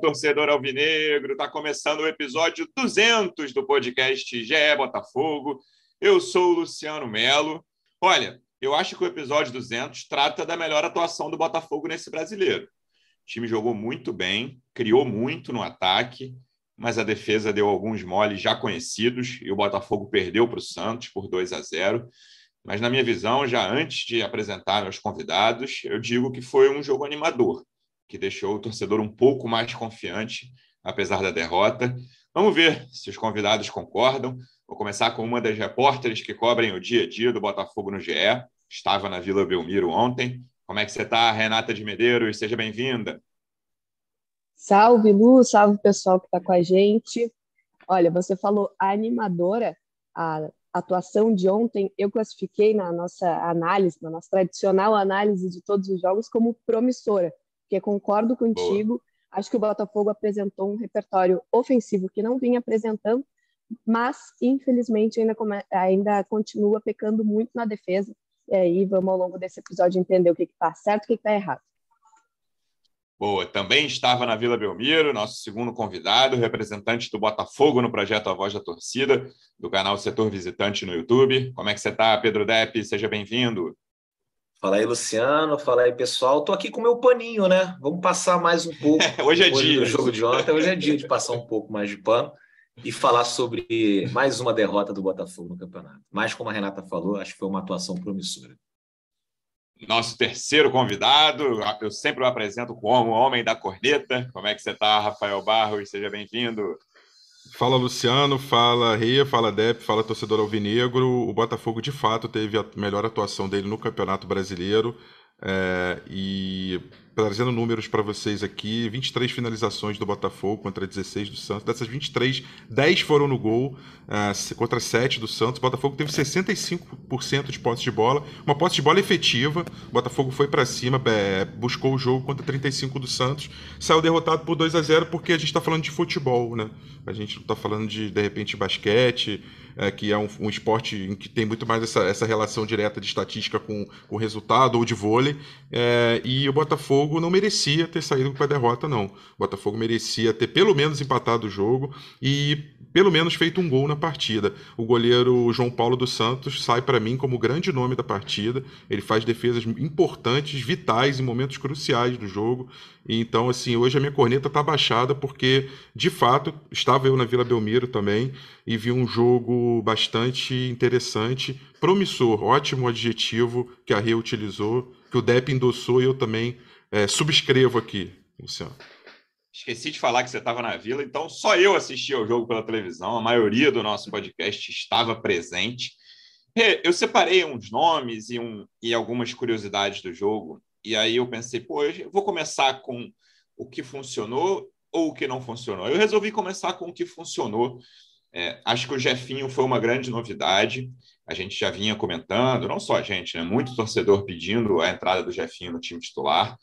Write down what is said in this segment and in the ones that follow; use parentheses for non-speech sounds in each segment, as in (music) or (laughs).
torcedor alvinegro! Está começando o episódio 200 do podcast GE Botafogo. Eu sou o Luciano Melo. Olha, eu acho que o episódio 200 trata da melhor atuação do Botafogo nesse brasileiro. O time jogou muito bem, criou muito no ataque, mas a defesa deu alguns moles já conhecidos e o Botafogo perdeu para o Santos por 2 a 0. Mas, na minha visão, já antes de apresentar meus convidados, eu digo que foi um jogo animador que deixou o torcedor um pouco mais confiante, apesar da derrota. Vamos ver se os convidados concordam. Vou começar com uma das repórteres que cobrem o dia a dia do Botafogo no GE. Estava na Vila Belmiro ontem. Como é que você está, Renata de Medeiros? Seja bem-vinda. Salve, Lu, salve pessoal que está com a gente. Olha, você falou animadora, a atuação de ontem eu classifiquei na nossa análise, na nossa tradicional análise de todos os jogos, como promissora porque concordo contigo. Boa. Acho que o Botafogo apresentou um repertório ofensivo que não vinha apresentando, mas infelizmente ainda, ainda continua pecando muito na defesa. E aí vamos ao longo desse episódio entender o que está certo e o que está errado. Boa, também estava na Vila Belmiro, nosso segundo convidado, representante do Botafogo no projeto A Voz da Torcida, do canal Setor Visitante no YouTube. Como é que você está, Pedro Depp? Seja bem-vindo. Fala aí, Luciano. Fala aí, pessoal. Tô aqui com meu paninho, né? Vamos passar mais um pouco. (laughs) Hoje é dia. do jogo de ontem. Hoje é dia de passar um pouco mais de pano e falar sobre mais uma derrota do Botafogo no campeonato. Mas, como a Renata falou, acho que foi uma atuação promissora. Nosso terceiro convidado, eu sempre o apresento como o homem da corneta. Como é que você está, Rafael Barros? Seja bem-vindo. Fala Luciano, fala Ria, fala Dep, fala torcedor alvinegro. O Botafogo de fato teve a melhor atuação dele no Campeonato Brasileiro. É, e trazendo números para vocês aqui, 23 finalizações do Botafogo contra 16 do Santos. Dessas 23, 10 foram no gol uh, contra 7 do Santos. O Botafogo teve 65% de posse de bola, uma posse de bola efetiva. O Botafogo foi para cima, é, buscou o jogo contra 35 do Santos. Saiu derrotado por 2 a 0 porque a gente está falando de futebol, né? A gente não está falando de, de repente, basquete, é, que é um, um, esporte em que tem muito mais essa, essa relação direta de estatística com o resultado ou de vôlei. É, e o Botafogo não merecia ter saído com a derrota, não. O Botafogo merecia ter pelo menos empatado o jogo e pelo menos feito um gol na partida. O goleiro João Paulo dos Santos sai para mim como o grande nome da partida. Ele faz defesas importantes, vitais em momentos cruciais do jogo. Então, assim, hoje a minha corneta está baixada porque, de fato, estava eu na Vila Belmiro também e vi um jogo bastante interessante, promissor, ótimo adjetivo que a Rê utilizou, que o Depp endossou e eu também é, subscrevo aqui, Luciano. Esqueci de falar que você estava na vila, então só eu assisti ao jogo pela televisão. A maioria do nosso podcast estava presente. Eu separei uns nomes e, um, e algumas curiosidades do jogo. E aí eu pensei, pô, eu vou começar com o que funcionou ou o que não funcionou. Eu resolvi começar com o que funcionou. É, acho que o Jefinho foi uma grande novidade. A gente já vinha comentando, não só a gente, né? Muito torcedor pedindo a entrada do Jefinho no time titular.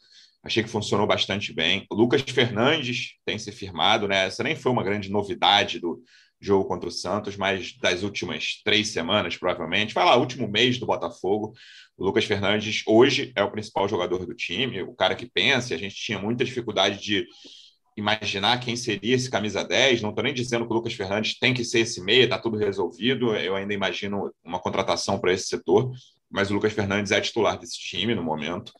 Achei que funcionou bastante bem. O Lucas Fernandes tem se firmado, né? Essa nem foi uma grande novidade do jogo contra o Santos, mas das últimas três semanas, provavelmente. Vai lá, último mês do Botafogo. O Lucas Fernandes hoje é o principal jogador do time, o cara que pensa. A gente tinha muita dificuldade de imaginar quem seria esse camisa 10. Não estou nem dizendo que o Lucas Fernandes tem que ser esse meia, está tudo resolvido. Eu ainda imagino uma contratação para esse setor, mas o Lucas Fernandes é titular desse time no momento.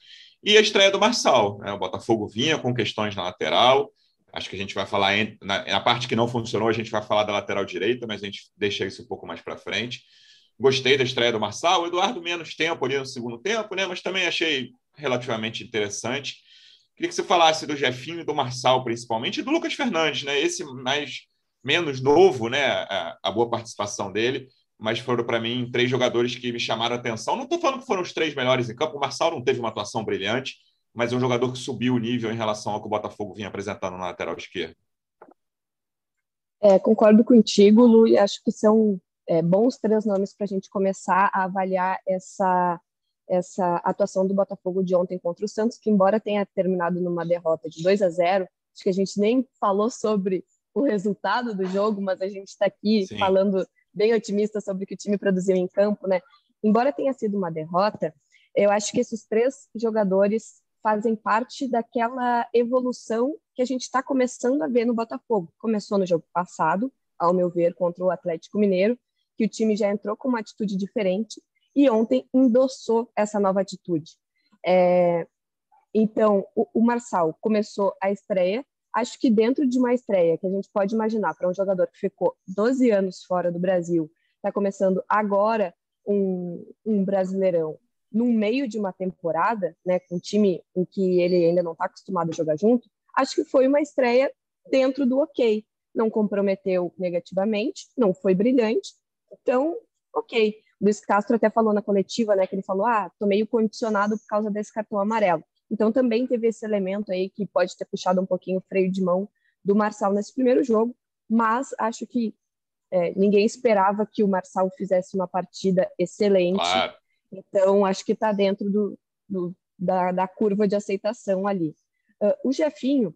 E a estreia do Marçal. Né? O Botafogo vinha com questões na lateral. Acho que a gente vai falar, na, na parte que não funcionou, a gente vai falar da lateral direita, mas a gente deixa isso um pouco mais para frente. Gostei da estreia do Marçal. O Eduardo, menos tempo ali no segundo tempo, né? mas também achei relativamente interessante. Queria que você falasse do Jefinho e do Marçal, principalmente, e do Lucas Fernandes, né? Esse mais menos novo, né? A, a boa participação dele mas foram para mim três jogadores que me chamaram a atenção. Não estou falando que foram os três melhores em campo, o Marçal não teve uma atuação brilhante, mas é um jogador que subiu o nível em relação ao que o Botafogo vinha apresentando na lateral esquerda. É, concordo contigo, Lu, e acho que são é, bons três nomes para a gente começar a avaliar essa, essa atuação do Botafogo de ontem contra o Santos, que embora tenha terminado numa derrota de 2 a 0, acho que a gente nem falou sobre o resultado do jogo, mas a gente está aqui Sim. falando bem otimista sobre o que o time produziu em campo, né? Embora tenha sido uma derrota, eu acho que esses três jogadores fazem parte daquela evolução que a gente está começando a ver no Botafogo. Começou no jogo passado, ao meu ver, contra o Atlético Mineiro, que o time já entrou com uma atitude diferente e ontem endossou essa nova atitude. É, então, o, o Marçal começou a estreia. Acho que dentro de uma estreia que a gente pode imaginar para um jogador que ficou 12 anos fora do Brasil, está começando agora um, um brasileirão no meio de uma temporada, né, com um time em que ele ainda não está acostumado a jogar junto, acho que foi uma estreia dentro do ok. Não comprometeu negativamente, não foi brilhante, então, ok. Luiz Castro até falou na coletiva, né, que ele falou, ah, tô meio condicionado por causa desse cartão amarelo. Então também teve esse elemento aí que pode ter puxado um pouquinho o freio de mão do Marçal nesse primeiro jogo, mas acho que é, ninguém esperava que o Marçal fizesse uma partida excelente. Claro. Então acho que está dentro do, do da, da, curva de aceitação ali. Uh, o Jefinho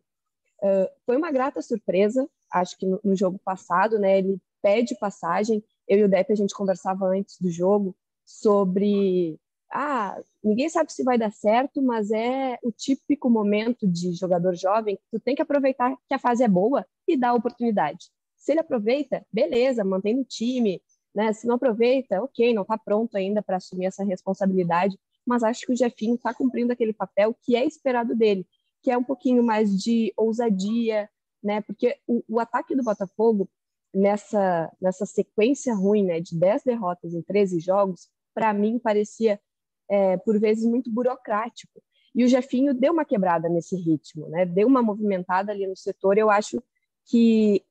uh, foi uma grata surpresa, acho que no, no, jogo passado, né? Ele pede passagem. Eu e o Depp a gente conversava antes do jogo sobre ah, ninguém sabe se vai dar certo, mas é o típico momento de jogador jovem que tu tem que aproveitar que a fase é boa e dar oportunidade. Se ele aproveita, beleza, mantém no time, né? Se não aproveita, ok, não está pronto ainda para assumir essa responsabilidade, mas acho que o Jefinho está cumprindo aquele papel que é esperado dele, que é um pouquinho mais de ousadia, né? Porque o, o ataque do Botafogo nessa nessa sequência ruim, né, de 10 derrotas em 13 jogos, para mim parecia é, por vezes, muito burocrático. E o Jefinho deu uma quebrada nesse ritmo, né? deu uma movimentada ali no setor. Eu acho que,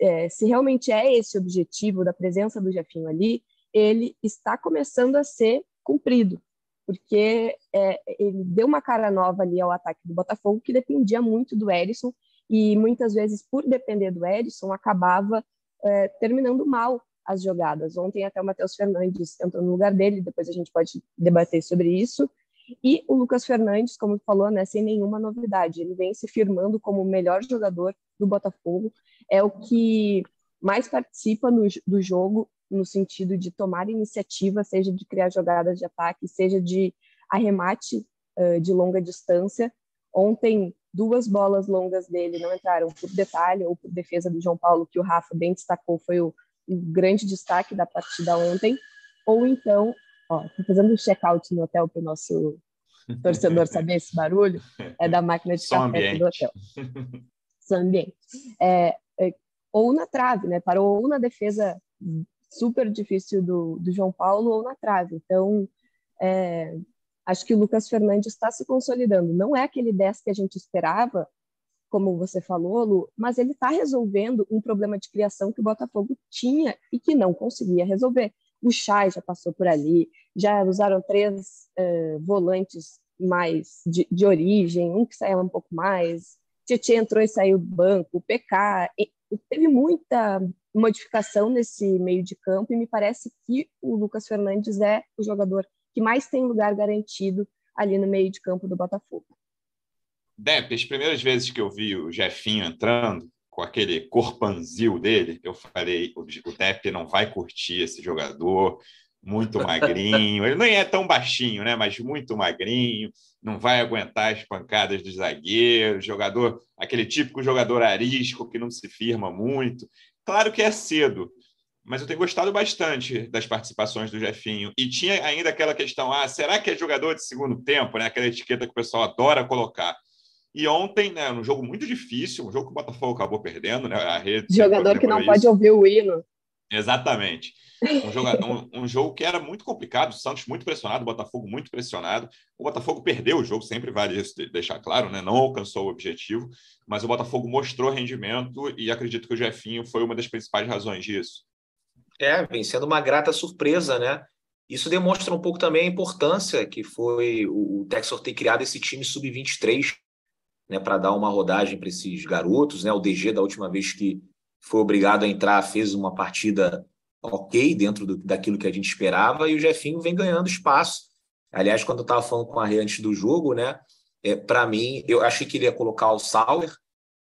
é, se realmente é esse objetivo da presença do Jefinho ali, ele está começando a ser cumprido, porque é, ele deu uma cara nova ali ao ataque do Botafogo, que dependia muito do Erisson, e muitas vezes, por depender do Erisson, acabava é, terminando mal as jogadas. Ontem até o Matheus Fernandes entrou no lugar dele, depois a gente pode debater sobre isso. E o Lucas Fernandes, como falou, né, sem nenhuma novidade, ele vem se firmando como o melhor jogador do Botafogo, é o que mais participa no, do jogo no sentido de tomar iniciativa, seja de criar jogadas de ataque, seja de arremate uh, de longa distância. Ontem, duas bolas longas dele não entraram por detalhe ou por defesa do João Paulo, que o Rafa bem destacou, foi o o grande destaque da partida ontem, ou então, ó, tô fazendo um check-out no hotel para o nosso torcedor saber esse barulho, é da máquina de Som café ambiente. do hotel. Som ambiente. É, é, ou na trave, né? Parou ou na defesa super difícil do, do João Paulo ou na trave. Então, é, acho que o Lucas Fernandes está se consolidando. Não é aquele 10 que a gente esperava, como você falou, Lu, mas ele está resolvendo um problema de criação que o Botafogo tinha e que não conseguia resolver. O Chay já passou por ali, já usaram três uh, volantes mais de, de, origem, um que saiu um pouco mais, Tietchan entrou e saiu do banco, o PK, e, teve muita modificação nesse meio de campo e me parece que o Lucas Fernandes é o jogador que mais tem lugar garantido ali no meio de campo do Botafogo. Depp, as primeiras vezes que eu vi o Jefinho entrando, com aquele corpanzil dele, eu falei: o, Depp não vai curtir esse jogador, muito magrinho. Ele nem é tão baixinho, né? Mas muito magrinho, não vai aguentar as pancadas dos zagueiros, jogador, aquele típico jogador arisco que não se firma muito. Claro que é cedo, mas eu tenho gostado bastante das participações do Jefinho. E tinha ainda aquela questão: ah, será que é jogador de segundo tempo, né? Aquela etiqueta que o pessoal adora colocar. E ontem, né, um jogo muito difícil, um jogo que o Botafogo acabou perdendo, né? A rede Jogador que não isso. pode ouvir o hino. Exatamente. Um, jogo, (laughs) um, um, jogo que era muito complicado, o Santos muito pressionado, o Botafogo muito pressionado. O Botafogo perdeu o jogo, sempre vale isso deixar claro, né? Não alcançou o objetivo, mas o Botafogo mostrou rendimento e acredito que o Jefinho foi uma das principais razões disso. É, vem sendo uma grata surpresa, né? Isso demonstra um pouco também a importância que foi o Texor ter criado esse time sub-23 né, para dar uma rodagem para esses garotos. Né? O DG, da última vez que foi obrigado a entrar, fez uma partida ok dentro do, daquilo que a gente esperava, e o Jefinho vem ganhando espaço. Aliás, quando eu estava falando com a Rê antes do jogo, né, é, para mim, eu achei que ele ia colocar o Sauer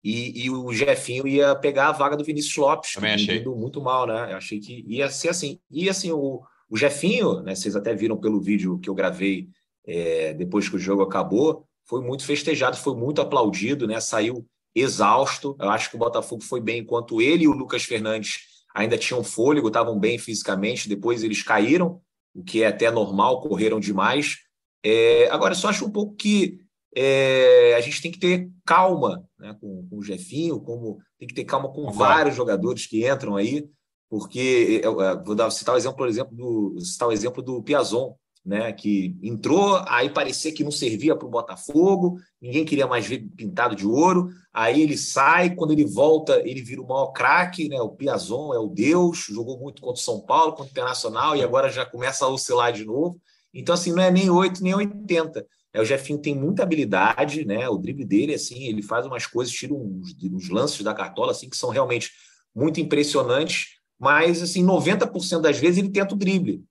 e, e, o Jefinho ia pegar a vaga do Vinícius Lopes, Também que indo muito mal, né? Eu achei que ia ser assim. E assim, o, o Jefinho, né, vocês até viram pelo vídeo que eu gravei é, depois que o jogo acabou, foi muito festejado, foi muito aplaudido, né? Saiu exausto. Eu acho que o Botafogo foi bem enquanto ele e o Lucas Fernandes ainda tinham fôlego, estavam bem fisicamente. Depois eles caíram, o que é até normal, correram demais. É, agora, eu só acho um pouco que é, a gente tem que ter calma né, com, com, o Jefinho, como tem que ter calma com vários jogadores que entram aí, porque eu, eu, vou dar, citar o exemplo, por exemplo, do, citar o exemplo do Piazon, né, que entrou, aí parecia que não servia para o Botafogo, ninguém queria mais ver pintado de ouro, aí ele sai, quando ele volta, ele vira o maior craque, né, o Piazon é o deus, jogou muito contra o São Paulo, contra o Internacional, e agora já começa a oscilar de novo. Então, assim, não é nem 8, nem 80. É, o Jefinho tem muita habilidade, né? O drible dele, assim, ele faz umas coisas, tira uns, uns lances da cartola, assim, que são realmente muito impressionantes, mas, assim, 90% das vezes ele tenta o drible.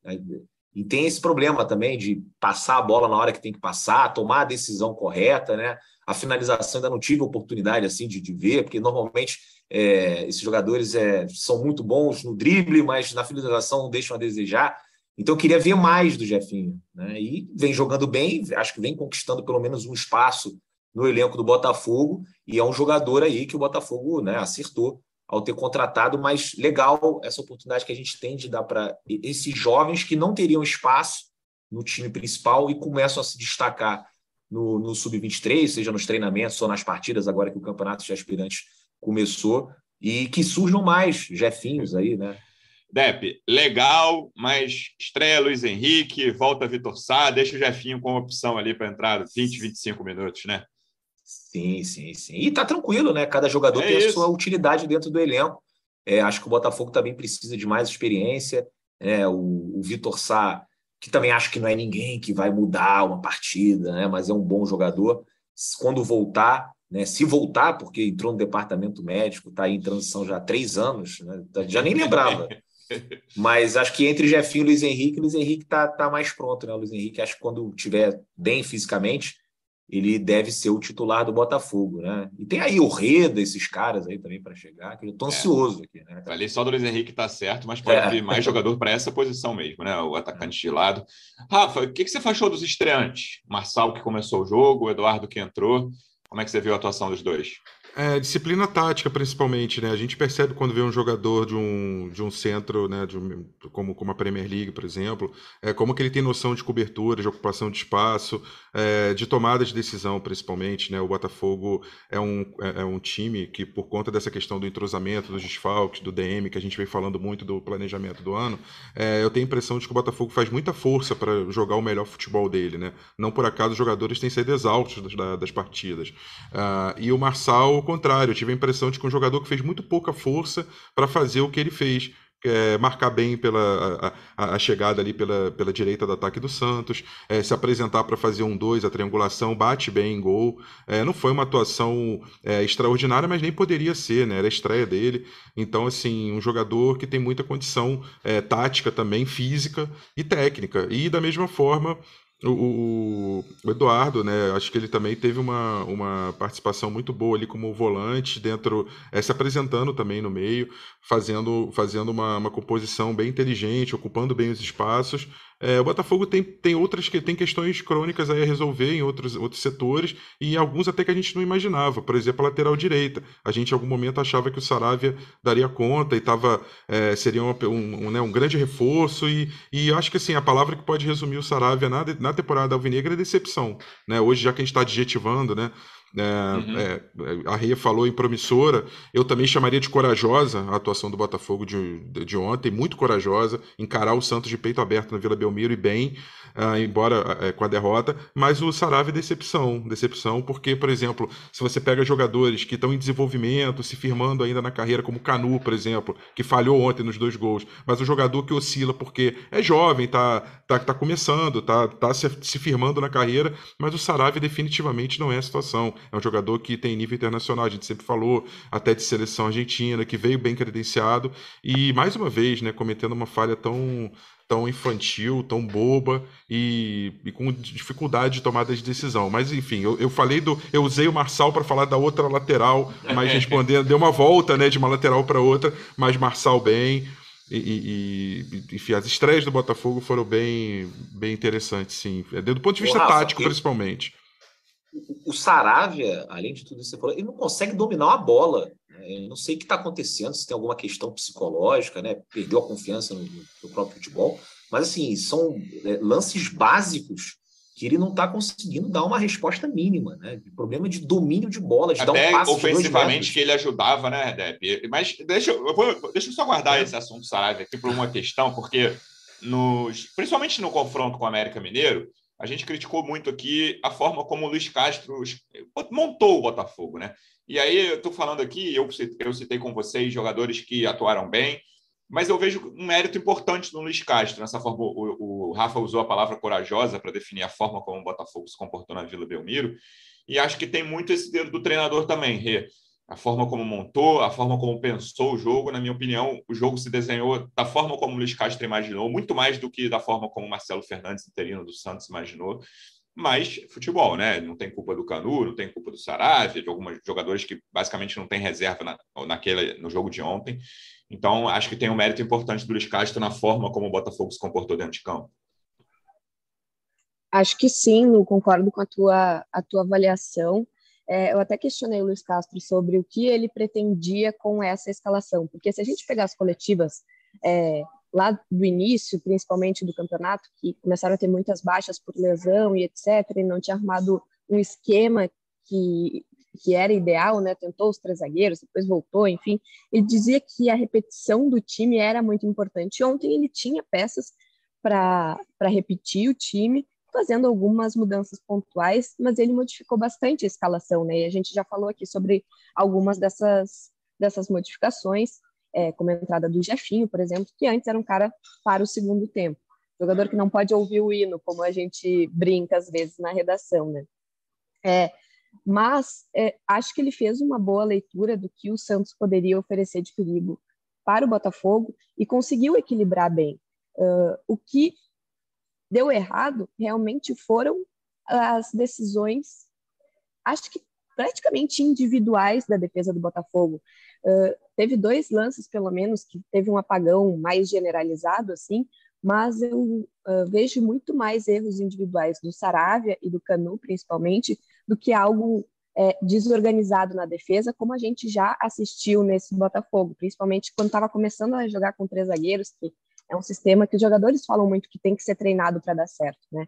E tem esse problema também de passar a bola na hora que tem que passar, tomar a decisão correta, né? A finalização ainda não tive oportunidade, assim, de, de ver, porque normalmente é, esses jogadores é, são muito bons no drible, mas na finalização deixam a desejar. Então, eu queria ver mais do Jefinho. Né? E vem jogando bem, acho que vem conquistando pelo menos um espaço no elenco do Botafogo. E é um jogador aí que o Botafogo né, acertou ao ter contratado, mas legal essa oportunidade que a gente tem de dar para esses jovens que não teriam espaço no time principal e começam a se destacar no, no sub-23, seja nos treinamentos ou nas partidas, agora que o campeonato de aspirantes começou, e que surjam mais Jefinhos aí, né? Dep, legal, mas estreia Luiz Henrique, volta Vitor Sá, deixa o Jefinho como opção ali para entrar 20, 25 minutos, né? Sim, sim, sim. E tá tranquilo, né? Cada jogador é tem isso. a sua utilidade dentro do elenco. É, acho que o Botafogo também precisa de mais experiência. É, o, o Vitor Sá, que também acho que não é ninguém que vai mudar uma partida, né? Mas é um bom jogador. Quando voltar, né? Se voltar, porque entrou no departamento médico, está em transição já há três anos, né? já nem lembrava. (laughs) Mas acho que entre Jefinho e Luiz Henrique, Luiz Henrique tá, tá mais pronto, né? O Luiz Henrique, acho que quando tiver bem fisicamente, ele deve ser o titular do Botafogo, né? E tem aí o Reda, esses caras aí também para chegar, que eu tô é. ansioso aqui, né? Ali só do Luiz Henrique tá certo, mas pode é. vir mais jogador para essa posição mesmo, né? O atacante de lado. Rafa, o que, que você achou dos estreantes? Marçal que começou o jogo, o Eduardo que entrou. Como é que você viu a atuação dos dois? É, disciplina tática, principalmente, né? A gente percebe quando vê um jogador de um, de um centro, né? De um, como, como a Premier League, por exemplo, é, como que ele tem noção de cobertura, de ocupação de espaço, é, de tomada de decisão, principalmente, né? O Botafogo é um, é, é, um time que, por conta dessa questão do entrosamento, dos desfalques, do DM, que a gente vem falando muito do planejamento do ano, é, eu tenho a impressão de que o Botafogo faz muita força para jogar o melhor futebol dele, né? Não por acaso os jogadores têm sido exaustos das, das partidas. Uh, e o Marçal contrário, eu tive a impressão de que um jogador que fez muito pouca força para fazer o que ele fez. É, marcar bem pela a, a, chegada ali pela, pela direita do ataque do Santos, é, se apresentar para fazer um dois, a triangulação, bate bem em gol. É, não foi uma atuação é, extraordinária, mas nem poderia ser, né? Era a estreia dele. Então, assim, um jogador que tem muita condição é, tática também, física e técnica. E da mesma forma, o, o, Eduardo, né? Acho que ele também teve uma, uma participação muito boa ali como volante, dentro, é, se apresentando também no meio, fazendo, fazendo uma, uma composição bem inteligente, ocupando bem os espaços. É, o Botafogo tem, tem outras que tem questões crônicas a resolver em outros, outros setores e alguns até que a gente não imaginava. Por exemplo, a lateral direita. A gente em algum momento achava que o Saravia daria conta e tava, é, seria um, um, né, um grande reforço. E, e acho que assim, a palavra que pode resumir o Saravia na, na temporada alvinegra é decepção. Né? Hoje, já que a gente está adjetivando, né? É, uhum. é, a Ria falou em promissora, eu também chamaria de corajosa a atuação do Botafogo de, de ontem, muito corajosa, encarar o Santos de peito aberto na Vila Belmiro e bem, uh, embora uh, com a derrota, mas o Sarave é decepção, decepção, porque, por exemplo, se você pega jogadores que estão em desenvolvimento, se firmando ainda na carreira, como Canu, por exemplo, que falhou ontem nos dois gols, mas um jogador que oscila porque é jovem, tá, tá, tá começando, tá, tá se, se firmando na carreira, mas o Sarave definitivamente não é a situação. É um jogador que tem nível internacional, a gente sempre falou, até de seleção argentina, que veio bem credenciado e, mais uma vez, né, cometendo uma falha tão tão infantil, tão boba e, e, com dificuldade de tomada de decisão. Mas enfim, eu, eu falei do. Eu usei o Marçal para falar da outra lateral, mas (laughs) respondendo, deu uma volta né, de uma lateral para outra, mas Marçal bem. E, e, enfim, as estreias do Botafogo foram bem, bem interessantes, sim. É, do ponto de vista Rafa, tático, principalmente. O Saravia, além de tudo isso que você falou, ele não consegue dominar uma bola. Né? Eu não sei o que está acontecendo, se tem alguma questão psicológica, né? Perdeu a confiança no, no próprio futebol. Mas, assim, são é, lances básicos que ele não está conseguindo dar uma resposta mínima, né? Problema de domínio de bola, de Até dar um passe ofensivamente que ele ajudava, né, Deb? Mas deixa eu, vou, deixa eu só guardar é. esse assunto Saravia aqui por uma questão, porque nos, principalmente no confronto com o América Mineiro, a gente criticou muito aqui a forma como o Luiz Castro montou o Botafogo, né? E aí eu estou falando aqui, eu, eu citei com vocês jogadores que atuaram bem, mas eu vejo um mérito importante no Luiz Castro, nessa forma. O, o Rafa usou a palavra corajosa para definir a forma como o Botafogo se comportou na Vila Belmiro, e acho que tem muito esse dedo do treinador também, Rê a forma como montou, a forma como pensou o jogo, na minha opinião, o jogo se desenhou da forma como o Luiz Castro imaginou, muito mais do que da forma como o Marcelo Fernandes, interino do Santos, imaginou. Mas futebol, né? Não tem culpa do Canu, não tem culpa do Saravia, de alguns jogadores que basicamente não têm reserva na, naquele, no jogo de ontem. Então, acho que tem um mérito importante do Luiz Castro na forma como o Botafogo se comportou dentro de campo. Acho que sim, concordo com a tua, a tua avaliação. É, eu até questionei o Luiz Castro sobre o que ele pretendia com essa escalação, porque se a gente pegar as coletivas é, lá do início, principalmente do campeonato, que começaram a ter muitas baixas por lesão e etc., e não tinha armado um esquema que, que era ideal, né? Tentou os três zagueiros, depois voltou, enfim. Ele dizia que a repetição do time era muito importante. Ontem ele tinha peças para repetir o time, fazendo algumas mudanças pontuais, mas ele modificou bastante a escalação, né? E a gente já falou aqui sobre algumas dessas, dessas modificações, é, como a entrada do Jefinho, por exemplo, que antes era um cara para o segundo tempo. Jogador que não pode ouvir o hino, como a gente brinca às vezes na redação, né? É, mas é, acho que ele fez uma boa leitura do que o Santos poderia oferecer de perigo para o Botafogo e conseguiu equilibrar bem. Uh, o que deu errado realmente foram as decisões, acho que praticamente individuais da defesa do Botafogo. Uh, teve dois lances, pelo menos, que teve um apagão mais generalizado, assim, mas eu uh, vejo muito mais erros individuais do Saravia e do Canu, principalmente, do que algo é, desorganizado na defesa, como a gente já assistiu nesse Botafogo, principalmente quando estava começando a jogar com três zagueiros, que é um sistema que os jogadores falam muito que tem que ser treinado para dar certo, né?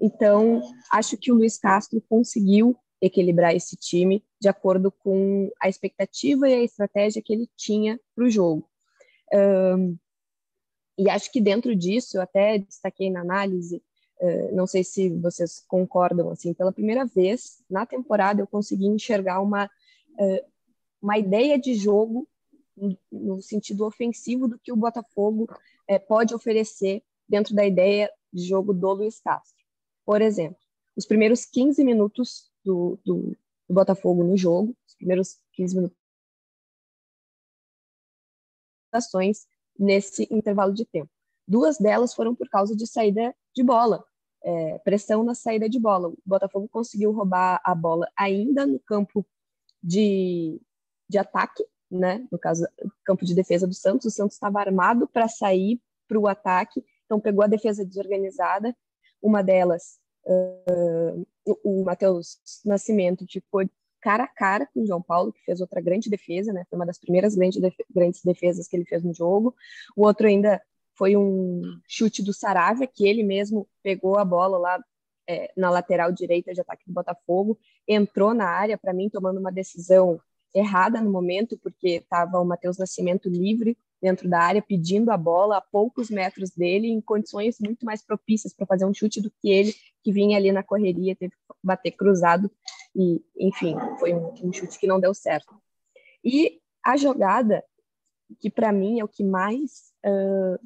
Então, acho que o Luiz Castro conseguiu equilibrar esse time de acordo com a expectativa e a estratégia que ele tinha para o jogo. Um, e acho que dentro disso, eu até destaquei na análise, uh, não sei se vocês concordam, assim, pela primeira vez na temporada eu consegui enxergar uma, uh, uma ideia de jogo no sentido ofensivo do que o Botafogo é, pode oferecer dentro da ideia de jogo do Luiz Castro. Por exemplo, os primeiros 15 minutos do, do, do Botafogo no jogo, os primeiros 15 minutos ações nesse intervalo de tempo. Duas delas foram por causa de saída de bola, é, pressão na saída de bola. O Botafogo conseguiu roubar a bola ainda no campo de, de ataque, né? No caso, campo de defesa do Santos, o Santos estava armado para sair para o ataque, então pegou a defesa desorganizada. Uma delas, uh, o Matheus Nascimento ficou cara a cara com o João Paulo, que fez outra grande defesa, né? Foi uma das primeiras grandes, grandes defesas que ele fez no jogo. O outro ainda foi um chute do Saravia, que ele mesmo pegou a bola lá é, na lateral direita de ataque do Botafogo, entrou na área, para mim, tomando uma decisão errada no momento, porque estava o Matheus Nascimento livre dentro da área, pedindo a bola a poucos metros dele, em condições muito mais propícias para fazer um chute do que ele, que vinha ali na correria, teve que bater cruzado, e enfim, foi um, um chute que não deu certo. E a jogada, que para mim é o que mais. Uh,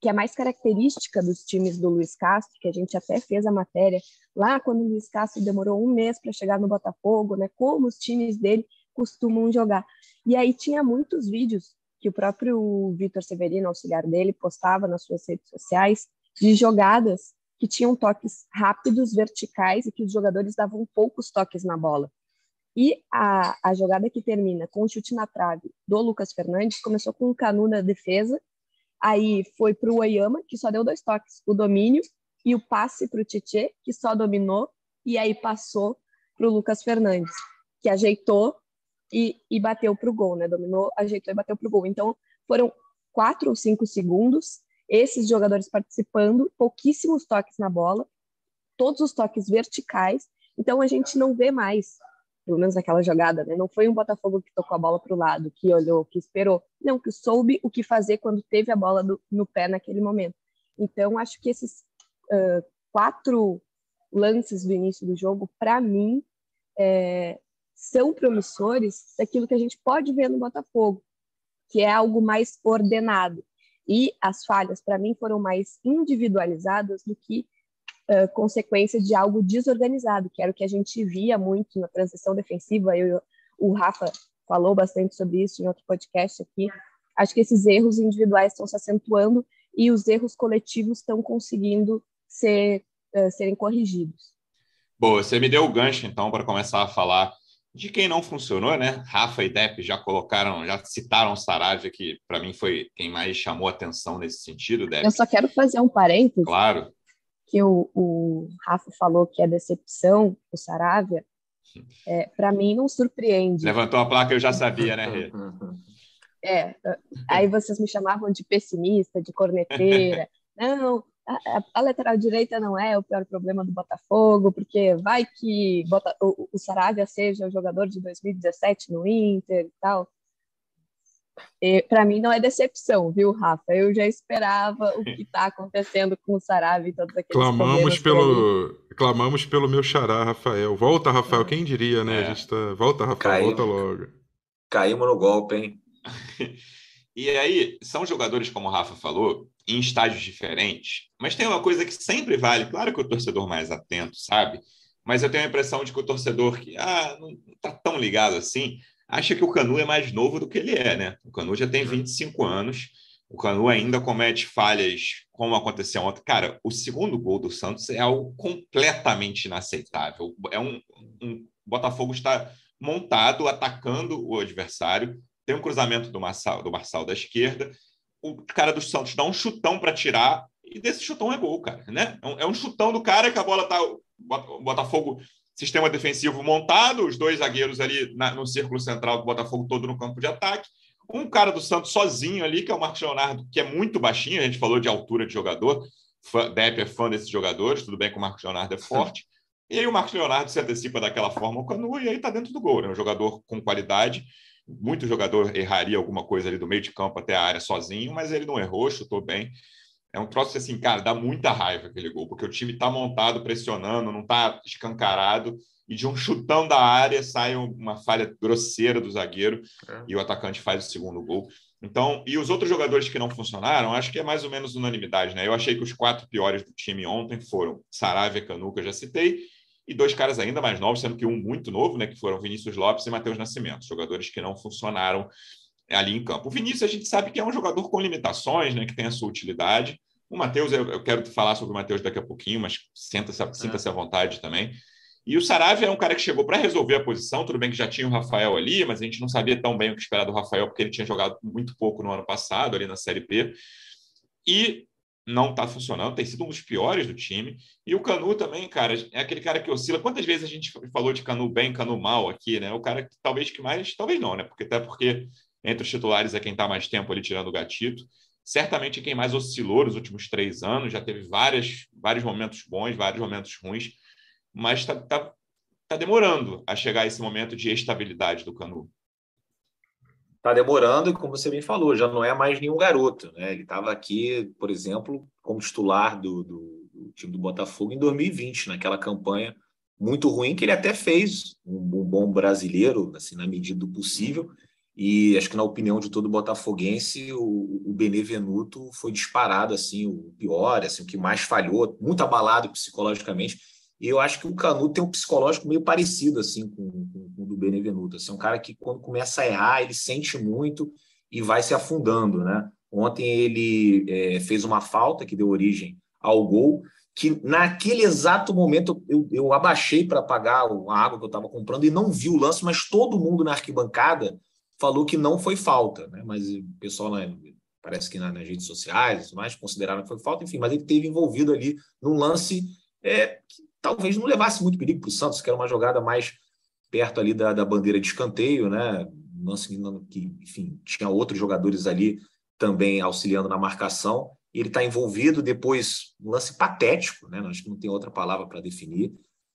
que é mais característica dos times do Luiz Castro, que a gente até fez a matéria lá quando o Luiz Castro demorou um mês para chegar no Botafogo, né? Como os times dele costumam jogar. E aí tinha muitos vídeos que o próprio Vitor Severino, auxiliar dele, postava nas suas redes sociais de jogadas que tinham toques rápidos, verticais e que os jogadores davam poucos toques na bola. E a, a jogada que termina com o chute na trave do Lucas Fernandes começou com o Canu na defesa, aí foi para o Oyama, que só deu dois toques, o domínio, e o passe para o Tietê, que só dominou, e aí passou para o Lucas Fernandes, que ajeitou e, e bateu para o gol, né? Dominou, ajeitou e bateu para o gol. Então, foram quatro ou cinco segundos, esses jogadores participando, pouquíssimos toques na bola, todos os toques verticais. Então, a gente não vê mais, pelo menos naquela jogada, né? Não foi um Botafogo que tocou a bola para o lado, que olhou, que esperou. Não, que soube o que fazer quando teve a bola do, no pé naquele momento. Então, acho que esses uh, quatro lances do início do jogo, para mim, é, são promissores daquilo que a gente pode ver no Botafogo, que é algo mais ordenado. E as falhas, para mim, foram mais individualizadas do que uh, consequência de algo desorganizado, que era o que a gente via muito na transição defensiva. Eu, o Rafa falou bastante sobre isso em outro podcast aqui. Acho que esses erros individuais estão se acentuando e os erros coletivos estão conseguindo ser uh, serem corrigidos. Boa, você me deu o gancho, então, para começar a falar de quem não funcionou, né? Rafa e Depp já colocaram, já citaram o Saravia, que para mim foi quem mais chamou atenção nesse sentido, Depp. Eu só quero fazer um parênteses. Claro. Que o, o Rafa falou que é decepção, o Saravia. É, para mim não surpreende. Levantou a placa, eu já sabia, né, Rê? É, aí vocês me chamavam de pessimista, de corneteira. (laughs) Não, a, a, lateral direita não é o pior problema do Botafogo, porque vai que Bota, o, o Saravia seja o jogador de 2017 no Inter e tal. Para mim não é decepção, viu, Rafa? Eu já esperava o que está acontecendo com o Saravia e todos aqueles clamamos pelo Clamamos pelo meu xará, Rafael. Volta, Rafael, é. quem diria, né? É. A gente tá... Volta, Rafael, Caímos. volta logo. Caímos no golpe, hein? (laughs) E aí, são jogadores, como o Rafa falou, em estágios diferentes, mas tem uma coisa que sempre vale, claro que o torcedor mais atento, sabe? Mas eu tenho a impressão de que o torcedor que ah, não está tão ligado assim, acha que o Canu é mais novo do que ele é, né? O Canu já tem 25 anos, o Canu ainda comete falhas como aconteceu ontem. Cara, o segundo gol do Santos é algo completamente inaceitável. É um, um Botafogo está montado, atacando o adversário, tem um cruzamento do Marçal, do Marçal da esquerda, o cara do Santos dá um chutão para tirar, e desse chutão é gol, cara, né? É um, é chutão do cara que a bola tá. O Botafogo, sistema defensivo montado, os dois zagueiros ali na, no círculo central do Botafogo todo no campo de ataque. Um cara do Santos sozinho ali, que é o Marcos Leonardo, que é muito baixinho, a gente falou de altura de jogador. Fã, Depp é fã desses jogadores, tudo bem que o Marcos Leonardo é forte. E aí o Marcos Leonardo se antecipa daquela forma o Canu e aí tá dentro do gol, né? Um jogador com qualidade muito jogador erraria alguma coisa ali do meio de campo até a área sozinho, mas ele não errou, chutou bem. É um troço assim, cara, dá muita raiva aquele gol, porque o time está montado, pressionando, não está escancarado, e de um chutão da área sai uma falha grosseira do zagueiro é. e o atacante faz o segundo gol. Então, e os outros jogadores que não funcionaram, acho que é mais ou menos unanimidade, né? Eu achei que os quatro piores do time ontem foram Saravia, Canuca, já citei, e dois caras ainda mais novos, sendo que um muito novo, né, que foram Vinícius Lopes e Matheus Nascimento, jogadores que não funcionaram ali em campo. O Vinícius a gente sabe que é um jogador com limitações, né, que tem a sua utilidade. O Matheus, eu, eu quero falar sobre o Matheus daqui a pouquinho, mas sinta-se é. sinta à vontade também. E o Saravia é um cara que chegou para resolver a posição, tudo bem que já tinha o Rafael ali, mas a gente não sabia tão bem o que esperar do Rafael, porque ele tinha jogado muito pouco no ano passado, ali na Série B. E não está funcionando, tem sido um dos piores do time. E o Canu também, cara, é aquele cara que oscila. Quantas vezes a gente falou de Canu bem, Canu mal aqui, né? O cara que talvez que mais, talvez não, né? Porque até porque entre os titulares é quem está mais tempo ali tirando o gatito. Certamente quem mais oscilou nos últimos três anos, já teve várias, vários momentos bons, vários momentos ruins, mas está tá, tá demorando a chegar a esse momento de estabilidade do Canu está demorando e, como você bem falou, já não é mais nenhum garoto. Né? Ele estava aqui, por exemplo, como titular do, do, do, time do Botafogo em 2020, naquela campanha muito ruim, que ele até fez um, um, bom brasileiro, assim, na medida do possível. E acho que, na opinião de todo botafoguense, o, o Benevenuto foi disparado assim, o pior, assim, o que mais falhou, muito abalado psicologicamente. E eu acho que o Canuto tem um psicológico meio parecido assim com, com, do Benevenuto. Assim, é um cara que, quando começa a errar, ele sente muito e vai se afundando. Né? Ontem ele é, fez uma falta que deu origem ao gol, que naquele exato momento eu, eu abaixei para pagar a água que eu estava comprando e não vi o lance, mas todo mundo na arquibancada falou que não foi falta. Né? Mas o pessoal, né, parece que nas redes sociais, mais consideraram que foi falta, enfim, mas ele teve envolvido ali num lance é, talvez não levasse muito perigo para o Santos, que era uma jogada mais perto ali da, da bandeira de escanteio, né? Que, enfim, tinha outros jogadores ali também auxiliando na marcação. Ele está envolvido depois, um lance patético, né? Acho que não tem outra palavra para definir.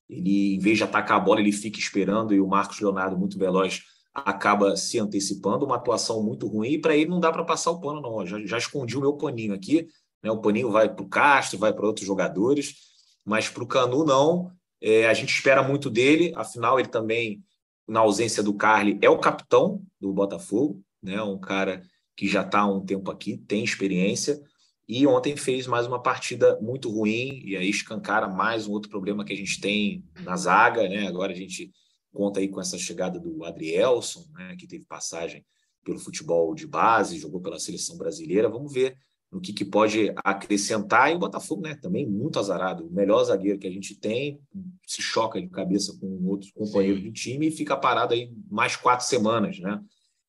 Ele, em vez de atacar a bola, ele fica esperando e o Marcos Leonardo, muito veloz, acaba se antecipando. Uma atuação muito ruim. E para ele não dá para passar o pano, não. Já, já escondi o meu paninho aqui. Né? O paninho vai para o Castro, vai para outros jogadores, mas para o Canu, não. É, a gente espera muito dele, afinal, ele também, na ausência do Carly, é o capitão do Botafogo, né? um cara que já está há um tempo aqui, tem experiência. E ontem fez mais uma partida muito ruim, e aí escancara mais um outro problema que a gente tem na zaga, né? Agora a gente conta aí com essa chegada do Adrielson, né? que teve passagem pelo futebol de base, jogou pela seleção brasileira. Vamos ver no que, que pode acrescentar. E o Botafogo, né? Também muito azarado. O melhor zagueiro que a gente tem se choca de cabeça com outro companheiro Sim. do time e fica parado aí mais quatro semanas, né?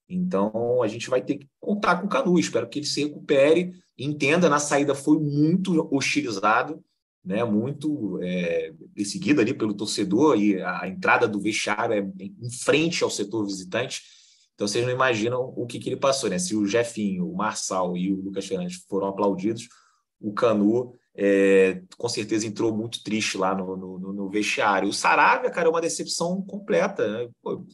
Então a gente vai ter que contar com o Canu. Espero que ele se recupere entenda, na saída foi muito hostilizado, né, muito é, perseguido ali pelo torcedor e a entrada do vestiário é em frente ao setor visitante. Então vocês não imaginam o que, que ele passou, né? Se o Jefinho, o Marçal e o Lucas Fernandes foram aplaudidos, o Canu é, com certeza entrou muito triste lá no, no, no, vestiário. O Saravia, cara, é uma decepção completa. Né? Pô, o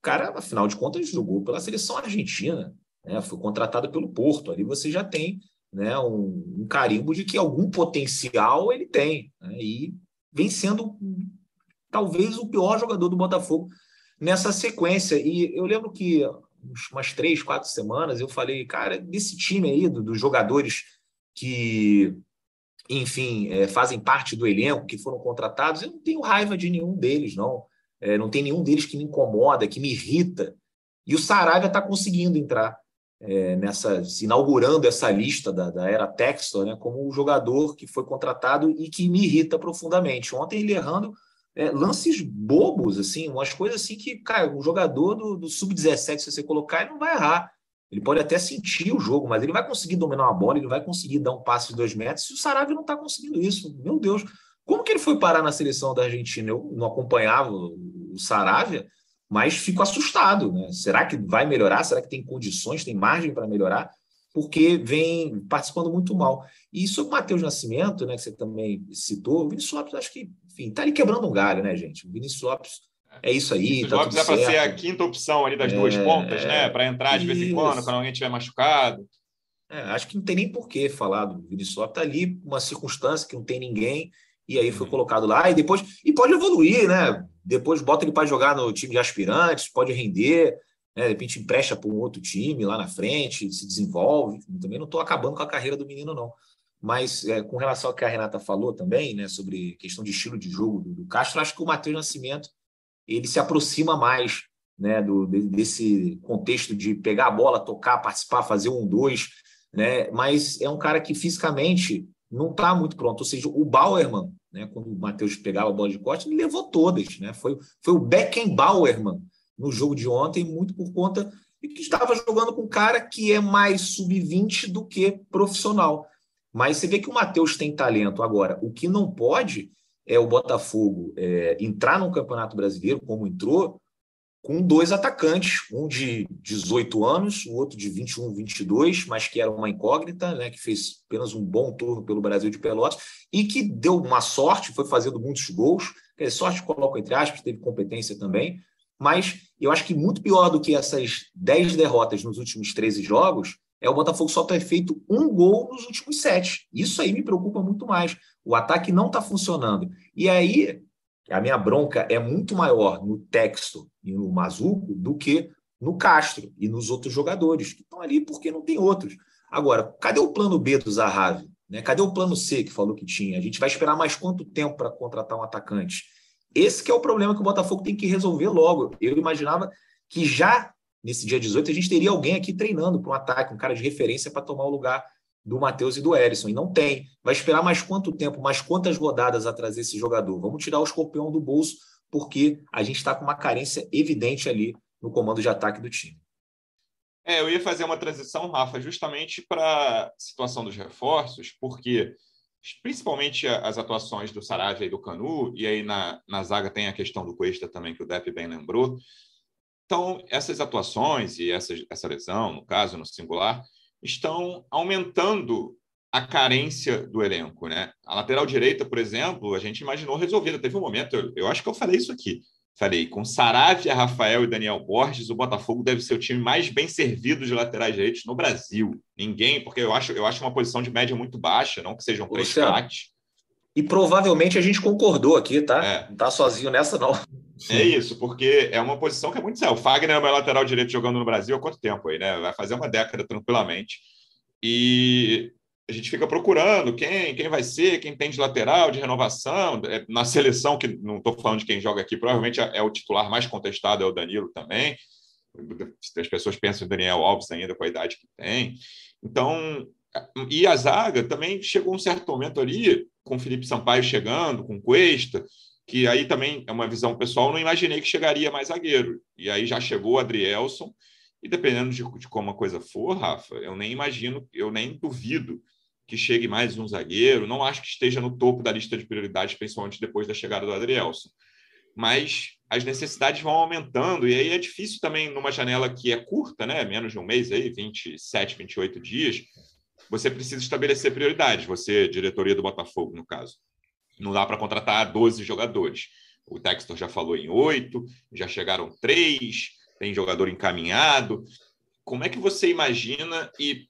cara, afinal de contas, jogou pela seleção argentina, né? foi contratado pelo Porto. Ali você já tem né, um, um carimbo de que algum potencial ele tem. Né, e vem sendo talvez o pior jogador do Botafogo nessa sequência. E eu lembro que umas três, quatro semanas eu falei, cara, desse time aí, dos do jogadores que, enfim, é, fazem parte do elenco, que foram contratados, eu não tenho raiva de nenhum deles, não. É, não tem nenhum deles que me incomoda, que me irrita. E o Saravia está conseguindo entrar é, nessa inaugurando essa lista da, da era Textor né, como um jogador que foi contratado e que me irrita profundamente. Ontem ele errando é, lances bobos, assim, umas coisas assim que, cara, o jogador do, do sub-17, se você colocar, ele não vai errar. Ele pode até sentir o jogo, mas ele vai conseguir dominar uma bola, ele vai conseguir dar um passe de dois metros. E o Saravia não está conseguindo isso. Meu Deus, como que ele foi parar na seleção da Argentina? Eu não acompanhava o Saravia, mas fico assustado. Né? Será que vai melhorar? Será que tem condições, tem margem para melhorar? Porque vem participando muito mal. E sobre o Matheus Nascimento, né, que você também citou, o Vinícius Lopes, acho que, enfim, está ali quebrando um galho, né, gente? O Vinícius Lopes é isso aí. Vinícius tá Lopes é para ser a quinta opção ali das é, duas pontas, né? Para entrar de vez em quando, quando alguém estiver machucado. É, acho que não tem nem por que falar do Vinícius Lopes. Está ali uma circunstância que não tem ninguém e aí foi uhum. colocado lá, e depois. E pode evoluir, né? Depois bota ele para jogar no time de aspirantes, pode render, né? de repente empresta para um outro time lá na frente, se desenvolve. Também não estou acabando com a carreira do menino, não. Mas é, com relação ao que a Renata falou também, né, sobre questão de estilo de jogo do, do Castro, acho que o Matheus Nascimento ele se aproxima mais né, do, desse contexto de pegar a bola, tocar, participar, fazer um, dois, né? Mas é um cara que fisicamente não está muito pronto. Ou seja, o Bauerman, né, quando o Matheus pegava a bola de corte, ele levou todas. Né? Foi, foi o Beckenbauerman no jogo de ontem, muito por conta de que estava jogando com um cara que é mais sub-20 do que profissional. Mas você vê que o Matheus tem talento. Agora, o que não pode é o Botafogo é, entrar no Campeonato Brasileiro, como entrou, com dois atacantes, um de 18 anos, o outro de 21, 22, mas que era uma incógnita, né, que fez apenas um bom turno pelo Brasil de Pelotas e que deu uma sorte, foi fazendo muitos gols. Quer sorte coloco entre aspas, teve competência também, mas eu acho que muito pior do que essas 10 derrotas nos últimos 13 jogos é o Botafogo só ter feito um gol nos últimos sete. Isso aí me preocupa muito mais. O ataque não está funcionando. E aí a minha bronca é muito maior no Texto e no Mazuco do que no Castro e nos outros jogadores, que estão ali porque não tem outros. Agora, cadê o plano B do Zahavi? Né? Cadê o plano C que falou que tinha? A gente vai esperar mais quanto tempo para contratar um atacante? Esse que é o problema que o Botafogo tem que resolver logo. Eu imaginava que já nesse dia 18 a gente teria alguém aqui treinando para um ataque, um cara de referência para tomar o lugar do Matheus e do Erisson. E não tem. Vai esperar mais quanto tempo, mais quantas rodadas a trazer esse jogador? Vamos tirar o escorpião do bolso, porque a gente está com uma carência evidente ali no comando de ataque do time. É, eu ia fazer uma transição, Rafa, justamente para a situação dos reforços, porque principalmente as atuações do Saravia e do Canu, e aí na, na zaga tem a questão do Cuesta também, que o Depp bem lembrou. Então, essas atuações e essa, essa lesão, no caso, no singular, estão aumentando a carência do elenco. Né? A lateral direita, por exemplo, a gente imaginou resolvida. Teve um momento, eu, eu acho que eu falei isso aqui, Falei, com Saravia, Rafael e Daniel Borges, o Botafogo deve ser o time mais bem servido de laterais direitos no Brasil. Ninguém, porque eu acho, eu acho uma posição de média muito baixa, não que sejam três craques. E provavelmente a gente concordou aqui, tá? É. Não tá sozinho nessa, não. Sim. É isso, porque é uma posição que é muito séria. O Fagner é o meu lateral direito jogando no Brasil há quanto tempo aí, né? Vai fazer uma década tranquilamente. E a gente fica procurando quem, quem vai ser, quem tem de lateral, de renovação. É, na seleção, que não estou falando de quem joga aqui, provavelmente é, o titular mais contestado, é o Danilo também. As pessoas pensam em Daniel Alves ainda com a idade que tem. Então, e a zaga também chegou um certo momento ali, com o Felipe Sampaio chegando, com Cuesta, que aí também é uma visão pessoal, não imaginei que chegaria mais zagueiro. E aí já chegou o Adrielson, e dependendo de, de como a coisa for, Rafa, eu nem imagino, eu nem duvido que chegue mais um zagueiro. Não acho que esteja no topo da lista de prioridades, principalmente depois da chegada do Adrielson. Mas as necessidades vão aumentando, e aí é difícil também, numa janela que é curta, né? menos de um mês, aí, 27, 28 dias, você precisa estabelecer prioridades. Você, diretoria do Botafogo, no caso. Não dá para contratar 12 jogadores. O Textor já falou em oito, já chegaram três, tem jogador encaminhado. Como é que você imagina e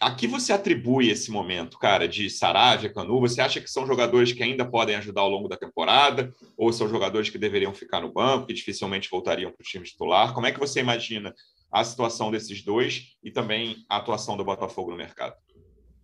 a que você atribui esse momento, cara, de Saravia, Canu? Você acha que são jogadores que ainda podem ajudar ao longo da temporada? Ou são jogadores que deveriam ficar no banco e dificilmente voltariam para o time titular? Como é que você imagina a situação desses dois e também a atuação do Botafogo no mercado?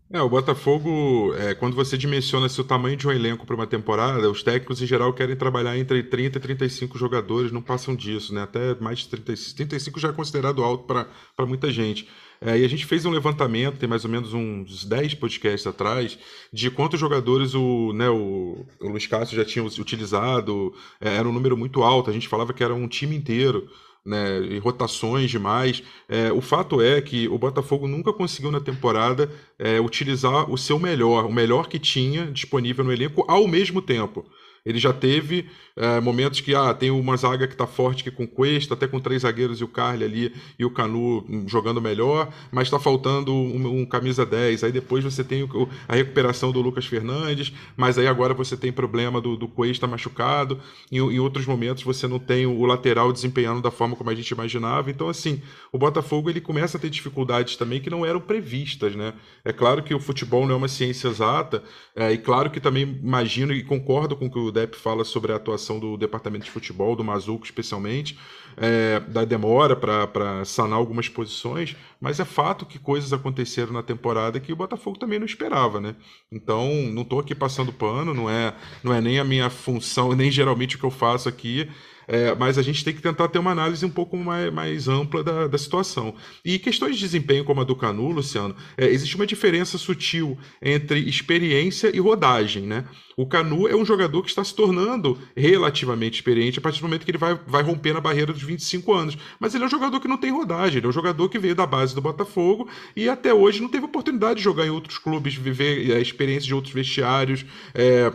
É, o Botafogo, é, quando você dimensiona o tamanho de um elenco para uma temporada, os técnicos em geral querem trabalhar entre 30 e 35 jogadores, não passam disso, né? Até mais de 35, 35 já é considerado alto para muita gente. É, e a gente fez um levantamento, tem mais ou menos uns 10 podcasts atrás, de quantos jogadores o, né, o, o Luiz Cássio já tinha utilizado. É, era um número muito alto, a gente falava que era um time inteiro. Né, e rotações demais. É, o fato é que o Botafogo nunca conseguiu na temporada é, utilizar o seu melhor, o melhor que tinha disponível no elenco ao mesmo tempo. Ele já teve é, momentos que ah, tem uma zaga que está forte que com Cuesta, até com três zagueiros e o Carly ali e o Canu jogando melhor, mas está faltando um, um, camisa 10. Aí depois você tem o, a recuperação do Lucas Fernandes, mas aí agora você tem problema do, do Cuesta machucado. Em, em outros momentos você não tem o lateral desempenhando da forma como a gente imaginava. Então, assim, o Botafogo ele começa a ter dificuldades também que não eram previstas, né? É claro que o futebol não é uma ciência exata, é, e claro que também imagino e concordo com que o Depp fala sobre a atuação do departamento de futebol, do Mazuco especialmente, é, da demora para sanar algumas posições, mas é fato que coisas aconteceram na temporada que o Botafogo também não esperava, né? Então, não estou aqui passando pano, não é, não é nem a minha função, (laughs) nem geralmente o que eu faço aqui, é, mas a gente tem que tentar ter uma análise um pouco mais, mais ampla da, da situação. E questões de desempenho como a do Canu, Luciano, é, existe uma diferença sutil entre experiência e rodagem, né? O Canu é um jogador que está se tornando relativamente experiente a partir do momento que ele vai, vai romper na barreira dos 25 anos. Mas ele é um jogador que não tem rodagem, ele é um jogador que veio da base do Botafogo e até hoje não teve oportunidade de jogar em outros clubes, viver a experiência de outros vestiários. É,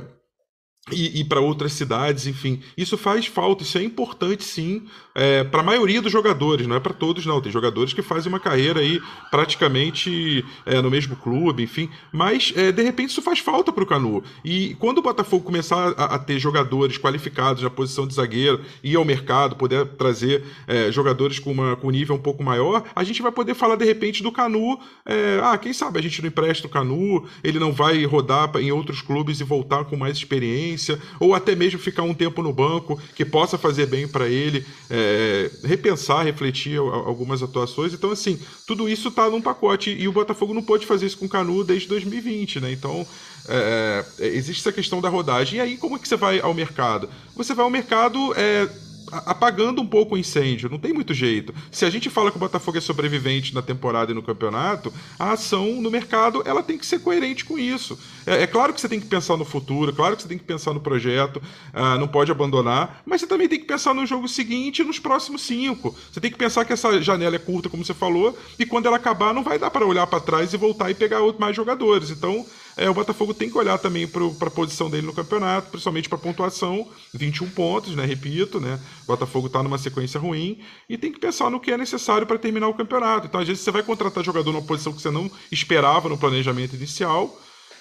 e, e para outras cidades, enfim. Isso faz falta, isso é importante sim, é, para a maioria dos jogadores, não é para todos não. Tem jogadores que fazem uma carreira aí praticamente é, no mesmo clube, enfim. Mas é, de repente isso faz falta para o Canu. E quando o Botafogo começar a, a, ter jogadores qualificados na posição de zagueiro, ir ao mercado, poder trazer é, jogadores com, uma, com nível um pouco maior, a gente vai poder falar de repente do Canu. É, ah, quem sabe a gente não empresta o Canu, ele não vai rodar em outros clubes e voltar com mais experiência ou até mesmo ficar um tempo no banco que possa fazer bem para ele, é, repensar, refletir algumas atuações. Então, assim, tudo isso está num pacote e o Botafogo não pôde fazer isso com o Canu desde 2020, né? Então, é, é, existe essa questão da rodagem. E aí, como é que você vai ao mercado? Você vai ao mercado. É, apagando um pouco o incêndio, não tem muito jeito. Se a gente fala que o Botafogo é sobrevivente na temporada e no campeonato, a ação no mercado ela tem que ser coerente com isso. É, é claro que você tem que pensar no futuro, claro que você tem que pensar no projeto, uh, não pode abandonar, mas você também tem que pensar no jogo seguinte e nos próximos cinco. Você tem que pensar que essa janela é curta, como você falou, e quando ela acabar não vai dar para olhar para trás e voltar e pegar mais jogadores. Então é, o Botafogo tem que olhar também para a posição dele no campeonato, principalmente para a pontuação, 21 pontos, né? Repito, né? O Botafogo está numa sequência ruim e tem que pensar no que é necessário para terminar o campeonato. Então, às vezes, você vai contratar jogador numa posição que você não esperava no planejamento inicial.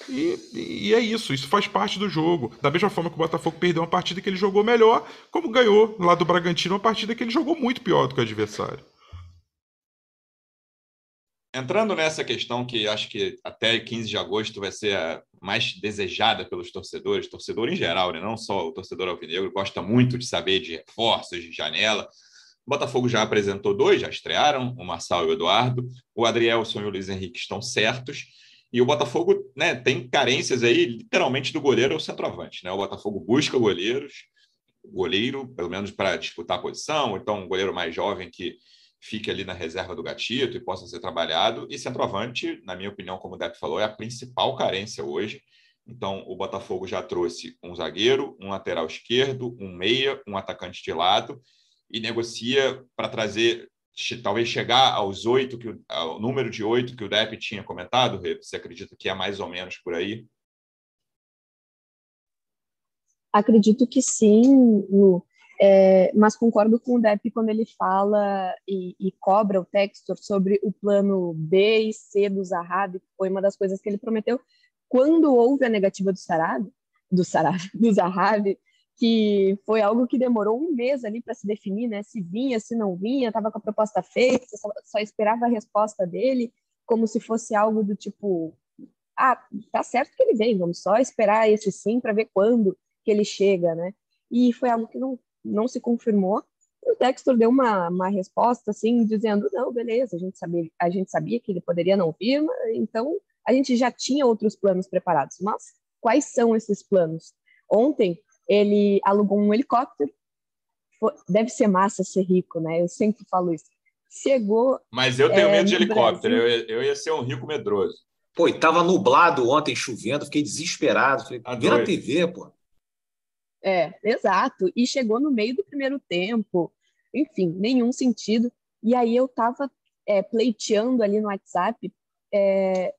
E, e, é isso, isso faz parte do jogo. Da mesma forma que o Botafogo perdeu uma partida que ele jogou melhor, como ganhou lá do Bragantino uma partida que ele jogou muito pior do que o adversário. Entrando nessa questão que acho que até 15 de agosto vai ser a mais desejada pelos torcedores, torcedor em geral, né? não só o torcedor alvinegro, gosta muito de saber de reforços, de janela. O Botafogo já apresentou dois, já estrearam, o Marçal e o Eduardo. O Adrielson e o Luiz Henrique estão certos. E o Botafogo né, tem carências aí, literalmente, do goleiro ao centroavante. Né? O Botafogo busca goleiros, goleiro, pelo menos para disputar a posição, ou então um goleiro mais jovem que fique ali na reserva do gatito e possa ser trabalhado. E centroavante, na minha opinião, como o Depp falou, é a principal carência hoje. Então, o Botafogo já trouxe um zagueiro, um lateral esquerdo, um meia, um atacante de lado e negocia para trazer, talvez chegar aos oito, que ao número de oito que o Depp tinha comentado. Você acredita que é mais ou menos por aí? Acredito que sim, Lu. É, mas concordo com o Depp quando ele fala e, e, cobra o Textor sobre o plano B e C do Zahavi, que foi uma das coisas que ele prometeu quando houve a negativa do Sarab, do Sarab, (laughs) do Zahavi, que foi algo que demorou um mês ali para se definir, né? Se vinha, se não vinha, estava com a proposta feita, só, só esperava a resposta dele, como se fosse algo do tipo, ah, tá certo que ele vem, vamos só esperar esse sim para ver quando que ele chega, né? E foi algo que não não se confirmou. E o Textor deu uma, uma resposta assim, dizendo: não, beleza, a gente, sabia, a gente sabia que ele poderia não vir, então a gente já tinha outros planos preparados. Mas quais são esses planos? Ontem ele alugou um helicóptero. Deve ser massa ser rico, né? Eu sempre falo isso. Chegou. Mas eu tenho é, medo de helicóptero, eu, eu ia ser um rico medroso. Pô, e tava nublado ontem, chovendo, fiquei desesperado. Falei, tá vira a TV, pô. É, exato. E chegou no meio do primeiro tempo, enfim, nenhum sentido. E aí eu estava é, pleiteando ali no WhatsApp é,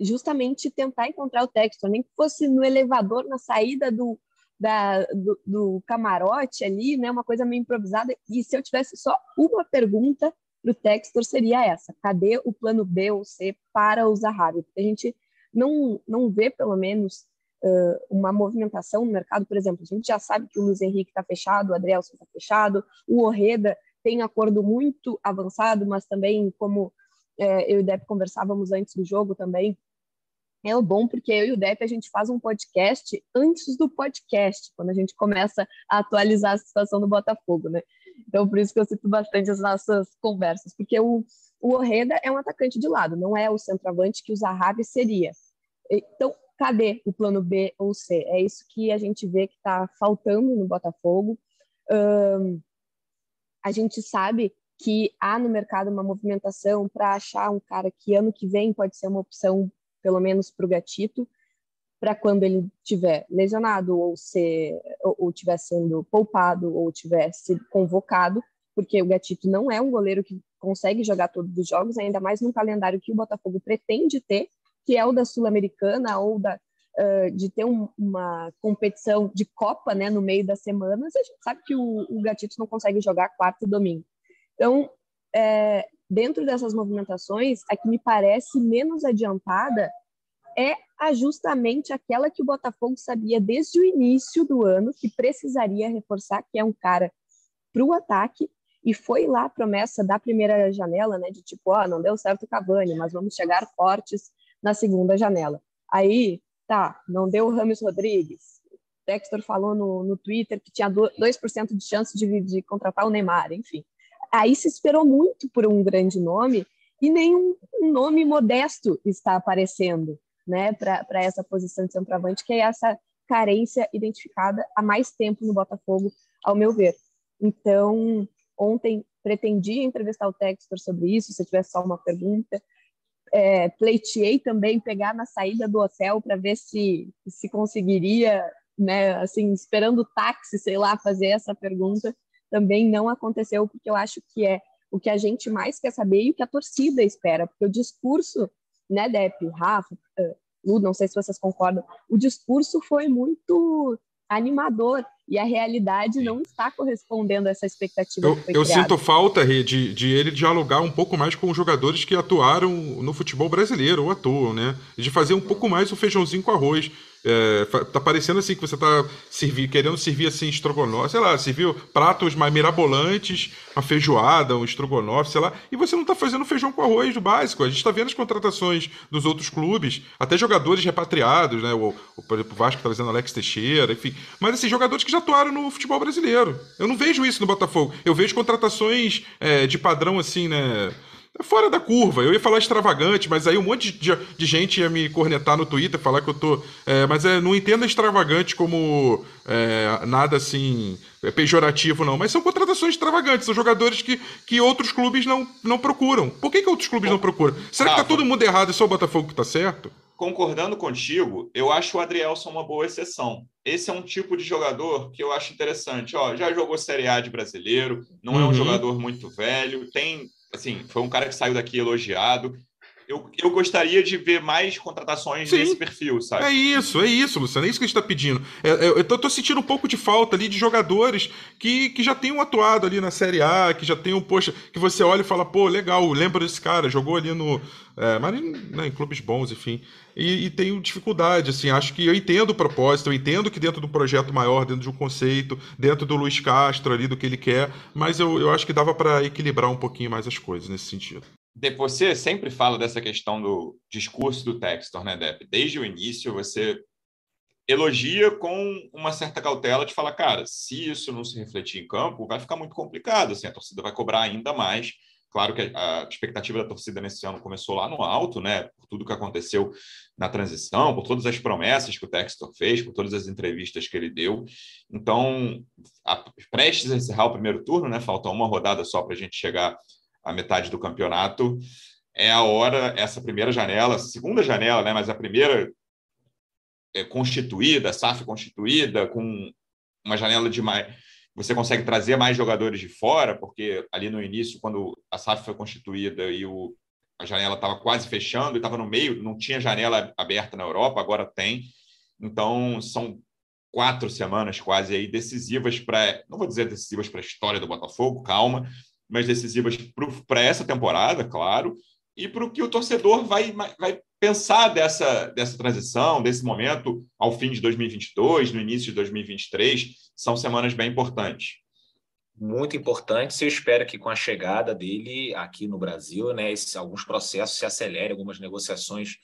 justamente tentar encontrar o texto, nem que fosse no elevador, na saída do, da, do, do, camarote ali, né, uma coisa meio improvisada. E se eu tivesse só uma pergunta para o Textor, seria essa: cadê o plano B ou C para o Zahavi? Porque a gente não, não vê, pelo menos, uh, uma movimentação no mercado, por exemplo, a gente já sabe que o Luiz Henrique está fechado, o Adrielson está fechado, o Orreda tem acordo muito avançado, mas também, como eu e o Depp conversávamos antes do jogo também, é bom porque eu e o Depp a gente faz um podcast antes do podcast, quando a gente começa a atualizar a situação do Botafogo, né? Então, por isso que eu cito bastante as nossas conversas, porque o, o Orreda é um atacante de lado, não é o centroavante que o Zahavi seria. Então, cadê o plano B ou C? É isso que a gente vê que está faltando no Botafogo. Um, a gente sabe que há no mercado uma movimentação para achar um cara que ano que vem pode ser uma opção, pelo menos para o Gatito, para quando ele tiver lesionado ou ser ou, ou tiver sendo poupado ou tiver sido convocado, porque o Gatito não é um goleiro que consegue jogar todos os jogos, ainda mais num calendário que o Botafogo pretende ter que é o da Sul-Americana ou da, uh, de ter um, uma competição de Copa né, no meio das semanas, a gente sabe que o, o Gatito não consegue jogar quarto e domingo. Então, é, dentro dessas movimentações, a que me parece menos adiantada é justamente aquela que o Botafogo sabia desde o início do ano que precisaria reforçar, que é um cara para o ataque, e foi lá a promessa da primeira janela, né, de tipo, ó, oh, não deu certo o Cavani, mas vamos chegar fortes na segunda janela. Aí, tá, não deu o Rames Rodrigues. Dexter falou no, no Twitter que tinha 2% de chance de, de contratar o Neymar, enfim. Aí se esperou muito por um grande nome e nenhum nome modesto está aparecendo né, para essa posição de centroavante, que é essa carência identificada há mais tempo no Botafogo, ao meu ver. Então, ontem pretendia entrevistar o Textor sobre isso, se tivesse só uma pergunta, é, pleiteei também pegar na saída do hotel para ver se, se conseguiria, né, assim, esperando o táxi, sei lá, fazer essa pergunta. Também não aconteceu, porque eu acho que é o que a gente mais quer saber e o que a torcida espera, porque o discurso, né, Depp, Rafa, Lu, não sei se vocês concordam, o discurso foi muito animador e a realidade não está correspondendo a essa expectativa. Eu, eu sinto falta, de, de ele dialogar um pouco mais com os jogadores que atuaram no futebol brasileiro ou atuam, né? De fazer um pouco mais o feijãozinho com arroz. É, tá parecendo assim que você tá servir, querendo servir assim estrogonofe, sei lá, serviu pratos mais mirabolantes, uma feijoada, um estrogonofe, sei lá, e você não tá fazendo feijão com arroz do básico. A gente tá vendo as contratações dos outros clubes, até jogadores repatriados, né? O, o por exemplo, o Vasco trazendo Alex Teixeira, enfim. Mas assim, jogadores que já atuaram no futebol brasileiro. Eu não vejo isso no Botafogo. Eu vejo contratações é, de padrão assim, né? É fora da curva. Eu ia falar extravagante, mas aí um monte de, de gente ia me cornetar no Twitter, falar que eu tô. É, mas é, não entenda extravagante como é, nada assim é pejorativo, não. Mas são contratações extravagantes, são jogadores que, que outros clubes não, não procuram. Por que, que outros clubes não procuram? Será que tá todo mundo errado e só o Botafogo que tá certo? concordando contigo, eu acho o Adrielson uma boa exceção. Esse é um tipo de jogador que eu acho interessante. Ó, já jogou Série A de brasileiro, não uhum. é um uhum. jogador muito velho, tem assim, foi um cara que saiu daqui elogiado. Eu, eu gostaria de ver mais contratações Sim, nesse perfil, sabe? É isso, é isso, Luciano. É isso que a gente está pedindo. É, é, eu tô sentindo um pouco de falta ali de jogadores que, que já tenham atuado ali na Série A, que já tenham, poxa, que você olha e fala, pô, legal, lembra desse cara, jogou ali no. É, mas né, em clubes bons, enfim. E, e, tenho dificuldade, assim, acho que eu entendo o propósito, eu entendo que dentro do projeto maior, dentro de um conceito, dentro do Luiz Castro ali, do que ele quer, mas eu, eu acho que dava para equilibrar um pouquinho mais as coisas nesse sentido você sempre fala dessa questão do discurso do Textor, né, Depp? Desde o início, você elogia com uma certa cautela de falar, cara, se isso não se refletir em campo, vai ficar muito complicado, assim, a torcida vai cobrar ainda mais. Claro que a expectativa da torcida nesse ano começou lá no alto, né? Por tudo que aconteceu na transição, por todas as promessas que o Textor fez, por todas as entrevistas que ele deu. Então, a, prestes a encerrar o primeiro turno, né? Falta uma rodada só para a gente chegar a metade do campeonato, é a hora, essa primeira janela, segunda janela, né, mas a primeira é, constituída, SAF constituída, com uma janela de mais. Você consegue trazer mais jogadores de fora, porque ali no início, quando a SAF foi constituída e o, a janela estava quase fechando, e estava no meio, não tinha janela aberta na Europa, agora tem. Então, são quatro semanas quase aí decisivas para, não vou dizer decisivas para a história do Botafogo, calma, mas decisivas para essa temporada, claro, e para o que o torcedor vai, vai pensar dessa, dessa transição, desse momento ao fim de 2022, no início de 2023, são semanas bem importantes. Muito importantes. Eu espero que com a chegada dele aqui no Brasil, né, esses, alguns processos se acelerem, algumas negociações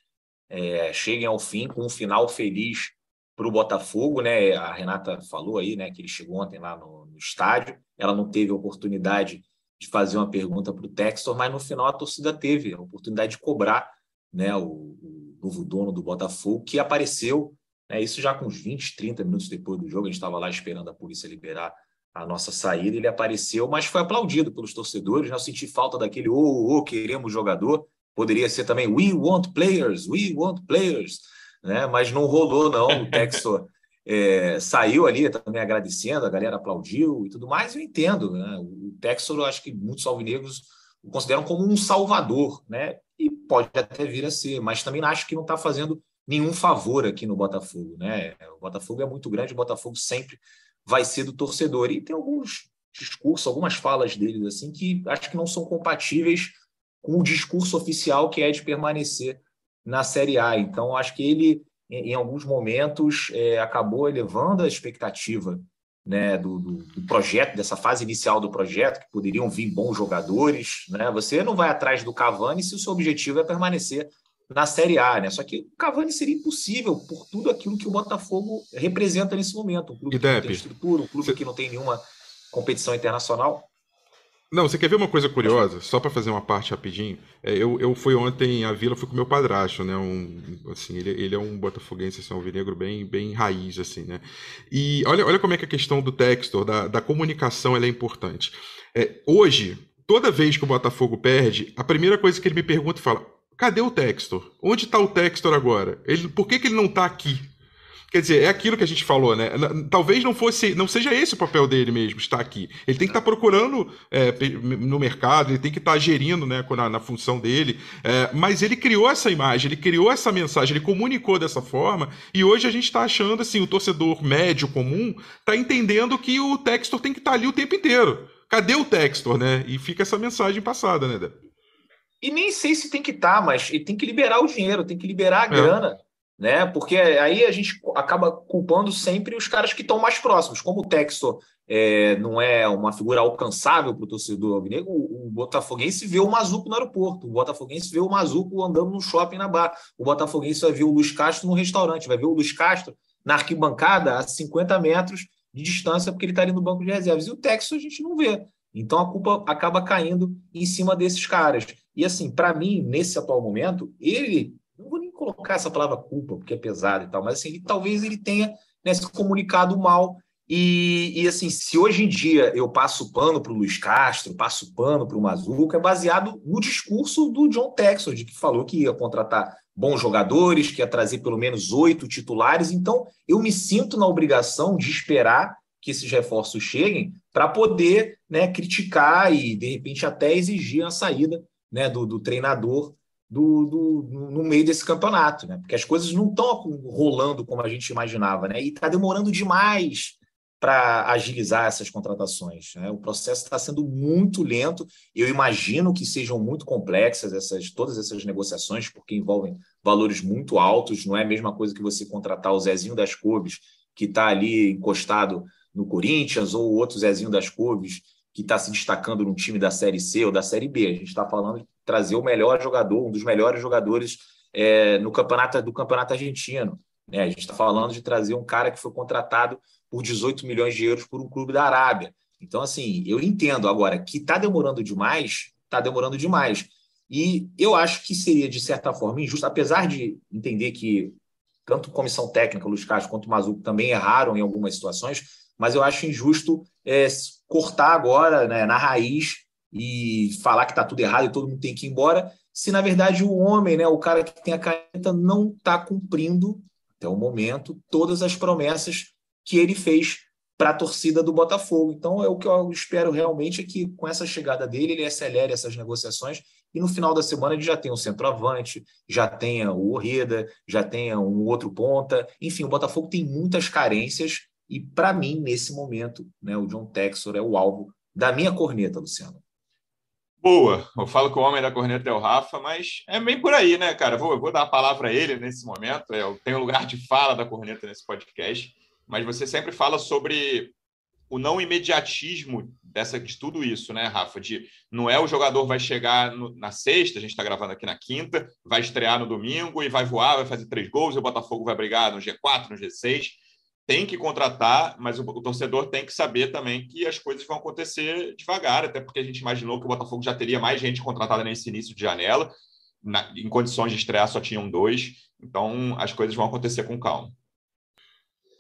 é, cheguem ao fim com um final feliz para o Botafogo, né? A Renata falou aí, né, que ele chegou ontem lá no, no estádio. Ela não teve oportunidade de fazer uma pergunta para o Textor, mas no final a torcida teve a oportunidade de cobrar né, o, o novo dono do Botafogo, que apareceu, né, isso já com uns 20, 30 minutos depois do jogo, a gente estava lá esperando a polícia liberar a nossa saída, ele apareceu, mas foi aplaudido pelos torcedores, né, eu senti falta daquele, ô, oh, oh, queremos jogador, poderia ser também, we want players, we want players, né, mas não rolou não, o Textor é, saiu ali também agradecendo, a galera aplaudiu e tudo mais, eu entendo. Né? O Textor, eu acho que muitos alvinegros o consideram como um salvador, né? e pode até vir a ser, mas também acho que não está fazendo nenhum favor aqui no Botafogo. Né? O Botafogo é muito grande, o Botafogo sempre vai ser do torcedor. E tem alguns discursos, algumas falas deles assim que acho que não são compatíveis com o discurso oficial que é de permanecer na Série A. Então, acho que ele em, alguns momentos, é, acabou elevando a expectativa né, do, do, do, projeto, dessa fase inicial do projeto, que poderiam vir bons jogadores. Né? Você não vai atrás do Cavani se o seu objetivo é permanecer na Série A. Né? Só que o Cavani seria impossível por tudo aquilo que o Botafogo representa nesse momento. Um clube que não tem estrutura, um clube que não tem nenhuma competição internacional. Não, você quer ver uma coisa curiosa? Só para fazer uma parte rapidinho. É, eu, eu fui ontem à Vila, fui com meu padrasto, né? Um, assim, ele, ele é um botafoguense, assim, um vinegro bem, bem raiz, assim, né? E olha, olha como é que a questão do texto, da, da comunicação, é importante. É, hoje, toda vez que o Botafogo perde, a primeira coisa que ele me pergunta fala: cadê o Textor? Onde está o Textor agora? Ele, por que, que ele não está aqui? Quer dizer, é aquilo que a gente falou, né? Talvez não fosse, não seja esse o papel dele mesmo, estar aqui. Ele tem que estar procurando é, no mercado, ele tem que estar gerindo, né, na, na função dele. É, mas ele criou essa imagem, ele criou essa mensagem, ele comunicou dessa forma. E hoje a gente está achando assim, o torcedor médio comum está entendendo que o Textor tem que estar ali o tempo inteiro. Cadê o Textor, né? E fica essa mensagem passada, né? E nem sei se tem que estar, mas ele tem que liberar o dinheiro, tem que liberar a é. Né? Porque aí a gente acaba culpando sempre os caras que estão mais próximos. Como o Textor é, não é uma figura alcançável para o torcedor alvinegro, o, Botafoguense vê o Mazuco no aeroporto, o Botafoguense vê o Mazuco andando no shopping na bar, o Botafoguense vai ver o Luiz Castro no restaurante, vai ver o Luiz Castro na arquibancada a 50 metros de distância, porque ele está ali no banco de reservas. E o Textor a gente não vê. Então a culpa acaba caindo em cima desses caras. E assim, para mim, nesse atual momento, ele colocar essa palavra culpa, porque é pesado e tal, mas assim, ele, talvez ele tenha né, se comunicado mal. E, e, assim, se hoje em dia eu passo pano para o Luiz Castro, passo pano para o Mazuca, é baseado no discurso do John Texord, que falou que ia contratar bons jogadores, que ia trazer pelo menos oito titulares. Então, eu me sinto na obrigação de esperar que esses reforços cheguem para poder né, criticar e, de repente, até exigir a saída né, do, do treinador do, do, no meio desse campeonato, né? Porque as coisas não estão rolando como a gente imaginava, né? E está demorando demais para agilizar essas contratações. Né? O processo está sendo muito lento. Eu imagino que sejam muito complexas essas todas essas negociações, porque envolvem valores muito altos. Não é a mesma coisa que você contratar o Zezinho das Couves, que está ali encostado no Corinthians, ou outro Zezinho das Couves, que está se destacando no time da Série C ou da Série B. A gente está falando de trazer o melhor jogador, um dos melhores jogadores é, no campeonato do campeonato argentino. Né? A gente está falando de trazer um cara que foi contratado por 18 milhões de euros por um clube da Arábia. Então, assim, eu entendo agora que está demorando demais, está demorando demais. E eu acho que seria, de certa forma, injusto, apesar de entender que tanto comissão técnica, Luiz Castro, quanto o Mazuco também erraram em algumas situações, mas eu acho injusto é, cortar agora, né, na raiz, e falar que está tudo errado e todo mundo tem que ir embora, se na verdade o homem, né, o cara que tem a caneta, não está cumprindo, até o momento, todas as promessas que ele fez para a torcida do Botafogo. Então, é o que eu espero realmente é que com essa chegada dele, ele acelere essas negociações e no final da semana ele já tenha o centroavante, já tenha o Orreda, já tenha um outro ponta. Enfim, o Botafogo tem muitas carências e, para mim, nesse momento, né, o John Texor é o alvo da minha corneta, Luciano. Boa, eu falo que o homem da corneta é o Rafa, mas é bem por aí, né, cara? Vou, vou dar a palavra a ele nesse momento. É, eu tenho lugar de fala da corneta nesse podcast, mas você sempre fala sobre o não imediatismo dessa, de tudo isso, né, Rafa? De não é o jogador vai chegar no, na sexta, a gente está gravando aqui na quinta, vai estrear no domingo e vai voar, vai fazer três gols e o Botafogo vai brigar no G4, no G6 tem que contratar, mas o, o, torcedor tem que saber também que as coisas vão acontecer devagar, até porque a gente imaginou que o Botafogo já teria mais gente contratada nesse início de janela, na, em condições de estrear só tinham dois, então as coisas vão acontecer com calma.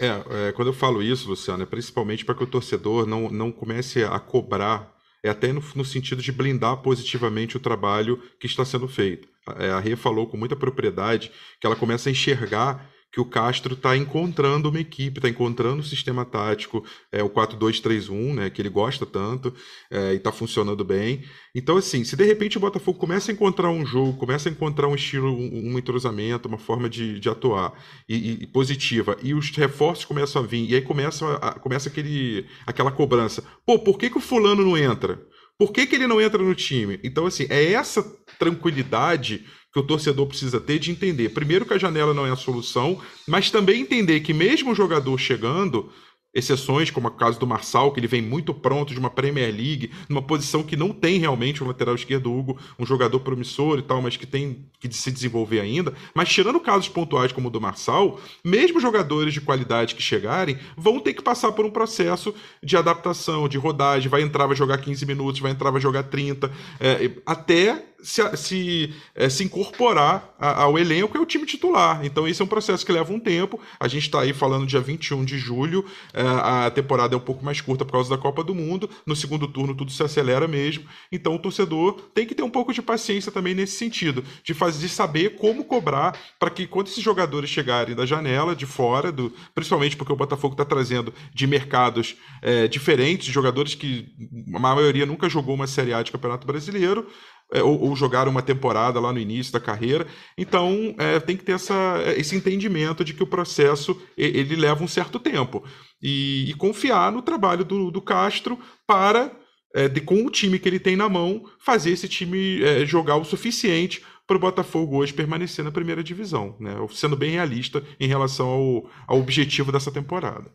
É, é quando eu falo isso, Luciano, é principalmente para que o torcedor não, não comece a cobrar, é até no, no sentido de blindar positivamente o trabalho que está sendo feito. É, a Rê falou com muita propriedade que ela começa a enxergar que o Castro está encontrando uma equipe, está encontrando um sistema tático, é o 4-2-3-1, né, que ele gosta tanto é, e está funcionando bem. Então, assim, se de repente o Botafogo começa a encontrar um jogo, começa a encontrar um estilo, um, um entrosamento, uma forma de, de atuar e, e, positiva, e os reforços começam a vir, e aí começa, a, começa aquele, aquela cobrança. Pô, por que, que o fulano não entra? Por que, que ele não entra no time? Então, assim, é essa tranquilidade que o torcedor precisa ter de entender, primeiro, que a janela não é a solução, mas também entender que, mesmo o jogador chegando, exceções, como o caso do Marçal, que ele vem muito pronto de uma Premier League, numa posição que não tem realmente um lateral esquerdo Hugo, um jogador promissor e tal, mas que tem que se desenvolver ainda. Mas tirando casos pontuais como o do Marçal, mesmo jogadores de qualidade que chegarem, vão ter que passar por um processo de adaptação, de rodagem, vai entrar, vai jogar 15 minutos, vai entrar, vai jogar 30, é, até se, se, é, se incorporar ao elenco é o time titular. Então, esse é um processo que leva um tempo. A gente está aí falando dia 21 de julho, é, a temporada é um pouco mais curta por causa da Copa do Mundo. No segundo turno, tudo se acelera mesmo. Então, o torcedor tem que ter um pouco de paciência também nesse sentido, de, fazer, de saber como cobrar para que quando esses jogadores chegarem da janela, de fora, do, principalmente porque o Botafogo está trazendo de mercados é, diferentes, jogadores que a maioria nunca jogou uma Série A de Campeonato Brasileiro é, ou, ou jogaram uma temporada lá no início da carreira. Então, é, tem que ter essa, esse entendimento de que o processo ele leva um certo tempo. E, e confiar no trabalho do, do Castro para, é, de, com o time que ele tem na mão, fazer esse time é, jogar o suficiente para o Botafogo hoje permanecer na primeira divisão, né? sendo bem realista em relação ao, ao objetivo dessa temporada.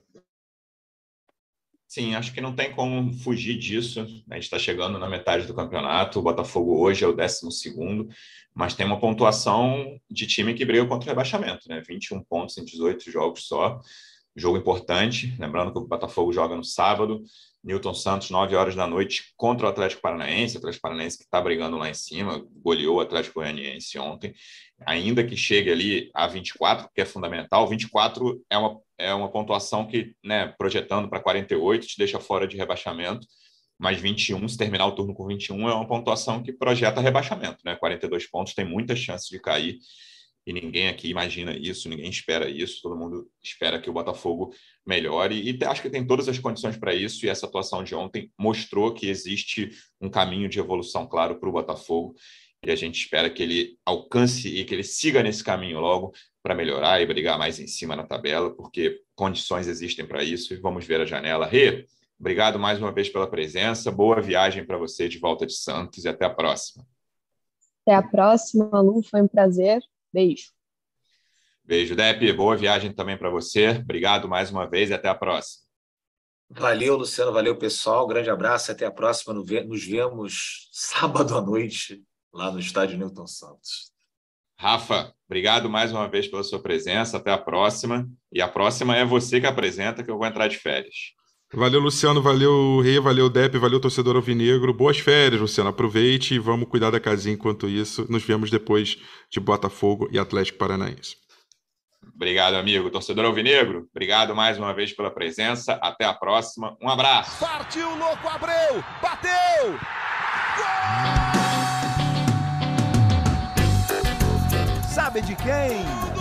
Sim, acho que não tem como fugir disso. A gente está chegando na metade do campeonato. O Botafogo hoje é o 12, mas tem uma pontuação de time que briga contra o rebaixamento, né? 21 pontos em 18 jogos só. Jogo importante. Lembrando que o Botafogo joga no sábado. Newton Santos, 9 horas da noite, contra o Atlético Paranaense. O Atlético Paranaense que está brigando lá em cima, goleou o Atlético Goianiense ontem. Ainda que chegue ali a 24, que é fundamental, 24 é uma é uma pontuação que, né, projetando para 48, te deixa fora de rebaixamento, mas 21, se terminar o turno com 21, é uma pontuação que projeta rebaixamento, né? 42 pontos tem muitas chances de cair e ninguém aqui imagina isso, ninguém espera isso, todo mundo espera que o Botafogo melhore e acho que tem todas as condições para isso e essa atuação de ontem mostrou que existe um caminho de evolução claro para o Botafogo e a gente espera que ele alcance e que ele siga nesse caminho logo para melhorar e brigar mais em cima na tabela, porque condições existem para isso e vamos ver a janela. Rê, obrigado mais uma vez pela presença, boa viagem para você de volta de Santos e até a próxima. Até a próxima, Lu, foi um prazer. Beijo. Beijo, Depe, boa viagem também para você. Obrigado mais uma vez e até a próxima. Valeu, Luciano, valeu, pessoal. Grande abraço, até a próxima. Nos vemos (laughs) sábado à noite lá no estádio Newton Santos. Rafa, obrigado mais uma vez pela sua presença. Até a próxima. E a próxima é você que apresenta, que eu vou entrar de férias. Valeu, Luciano. Valeu, Rei. Valeu, Dep. Valeu, torcedor alvinegro. Boas férias, Luciano. Aproveite e vamos cuidar da casinha enquanto isso. Nos vemos depois de Botafogo e Atlético Paranaense. Obrigado, amigo. Torcedor Alvinegro, obrigado mais uma vez pela presença. Até a próxima. Um abraço. Partiu, louco, Abreu! Bateu! Gol! Sabe de quem?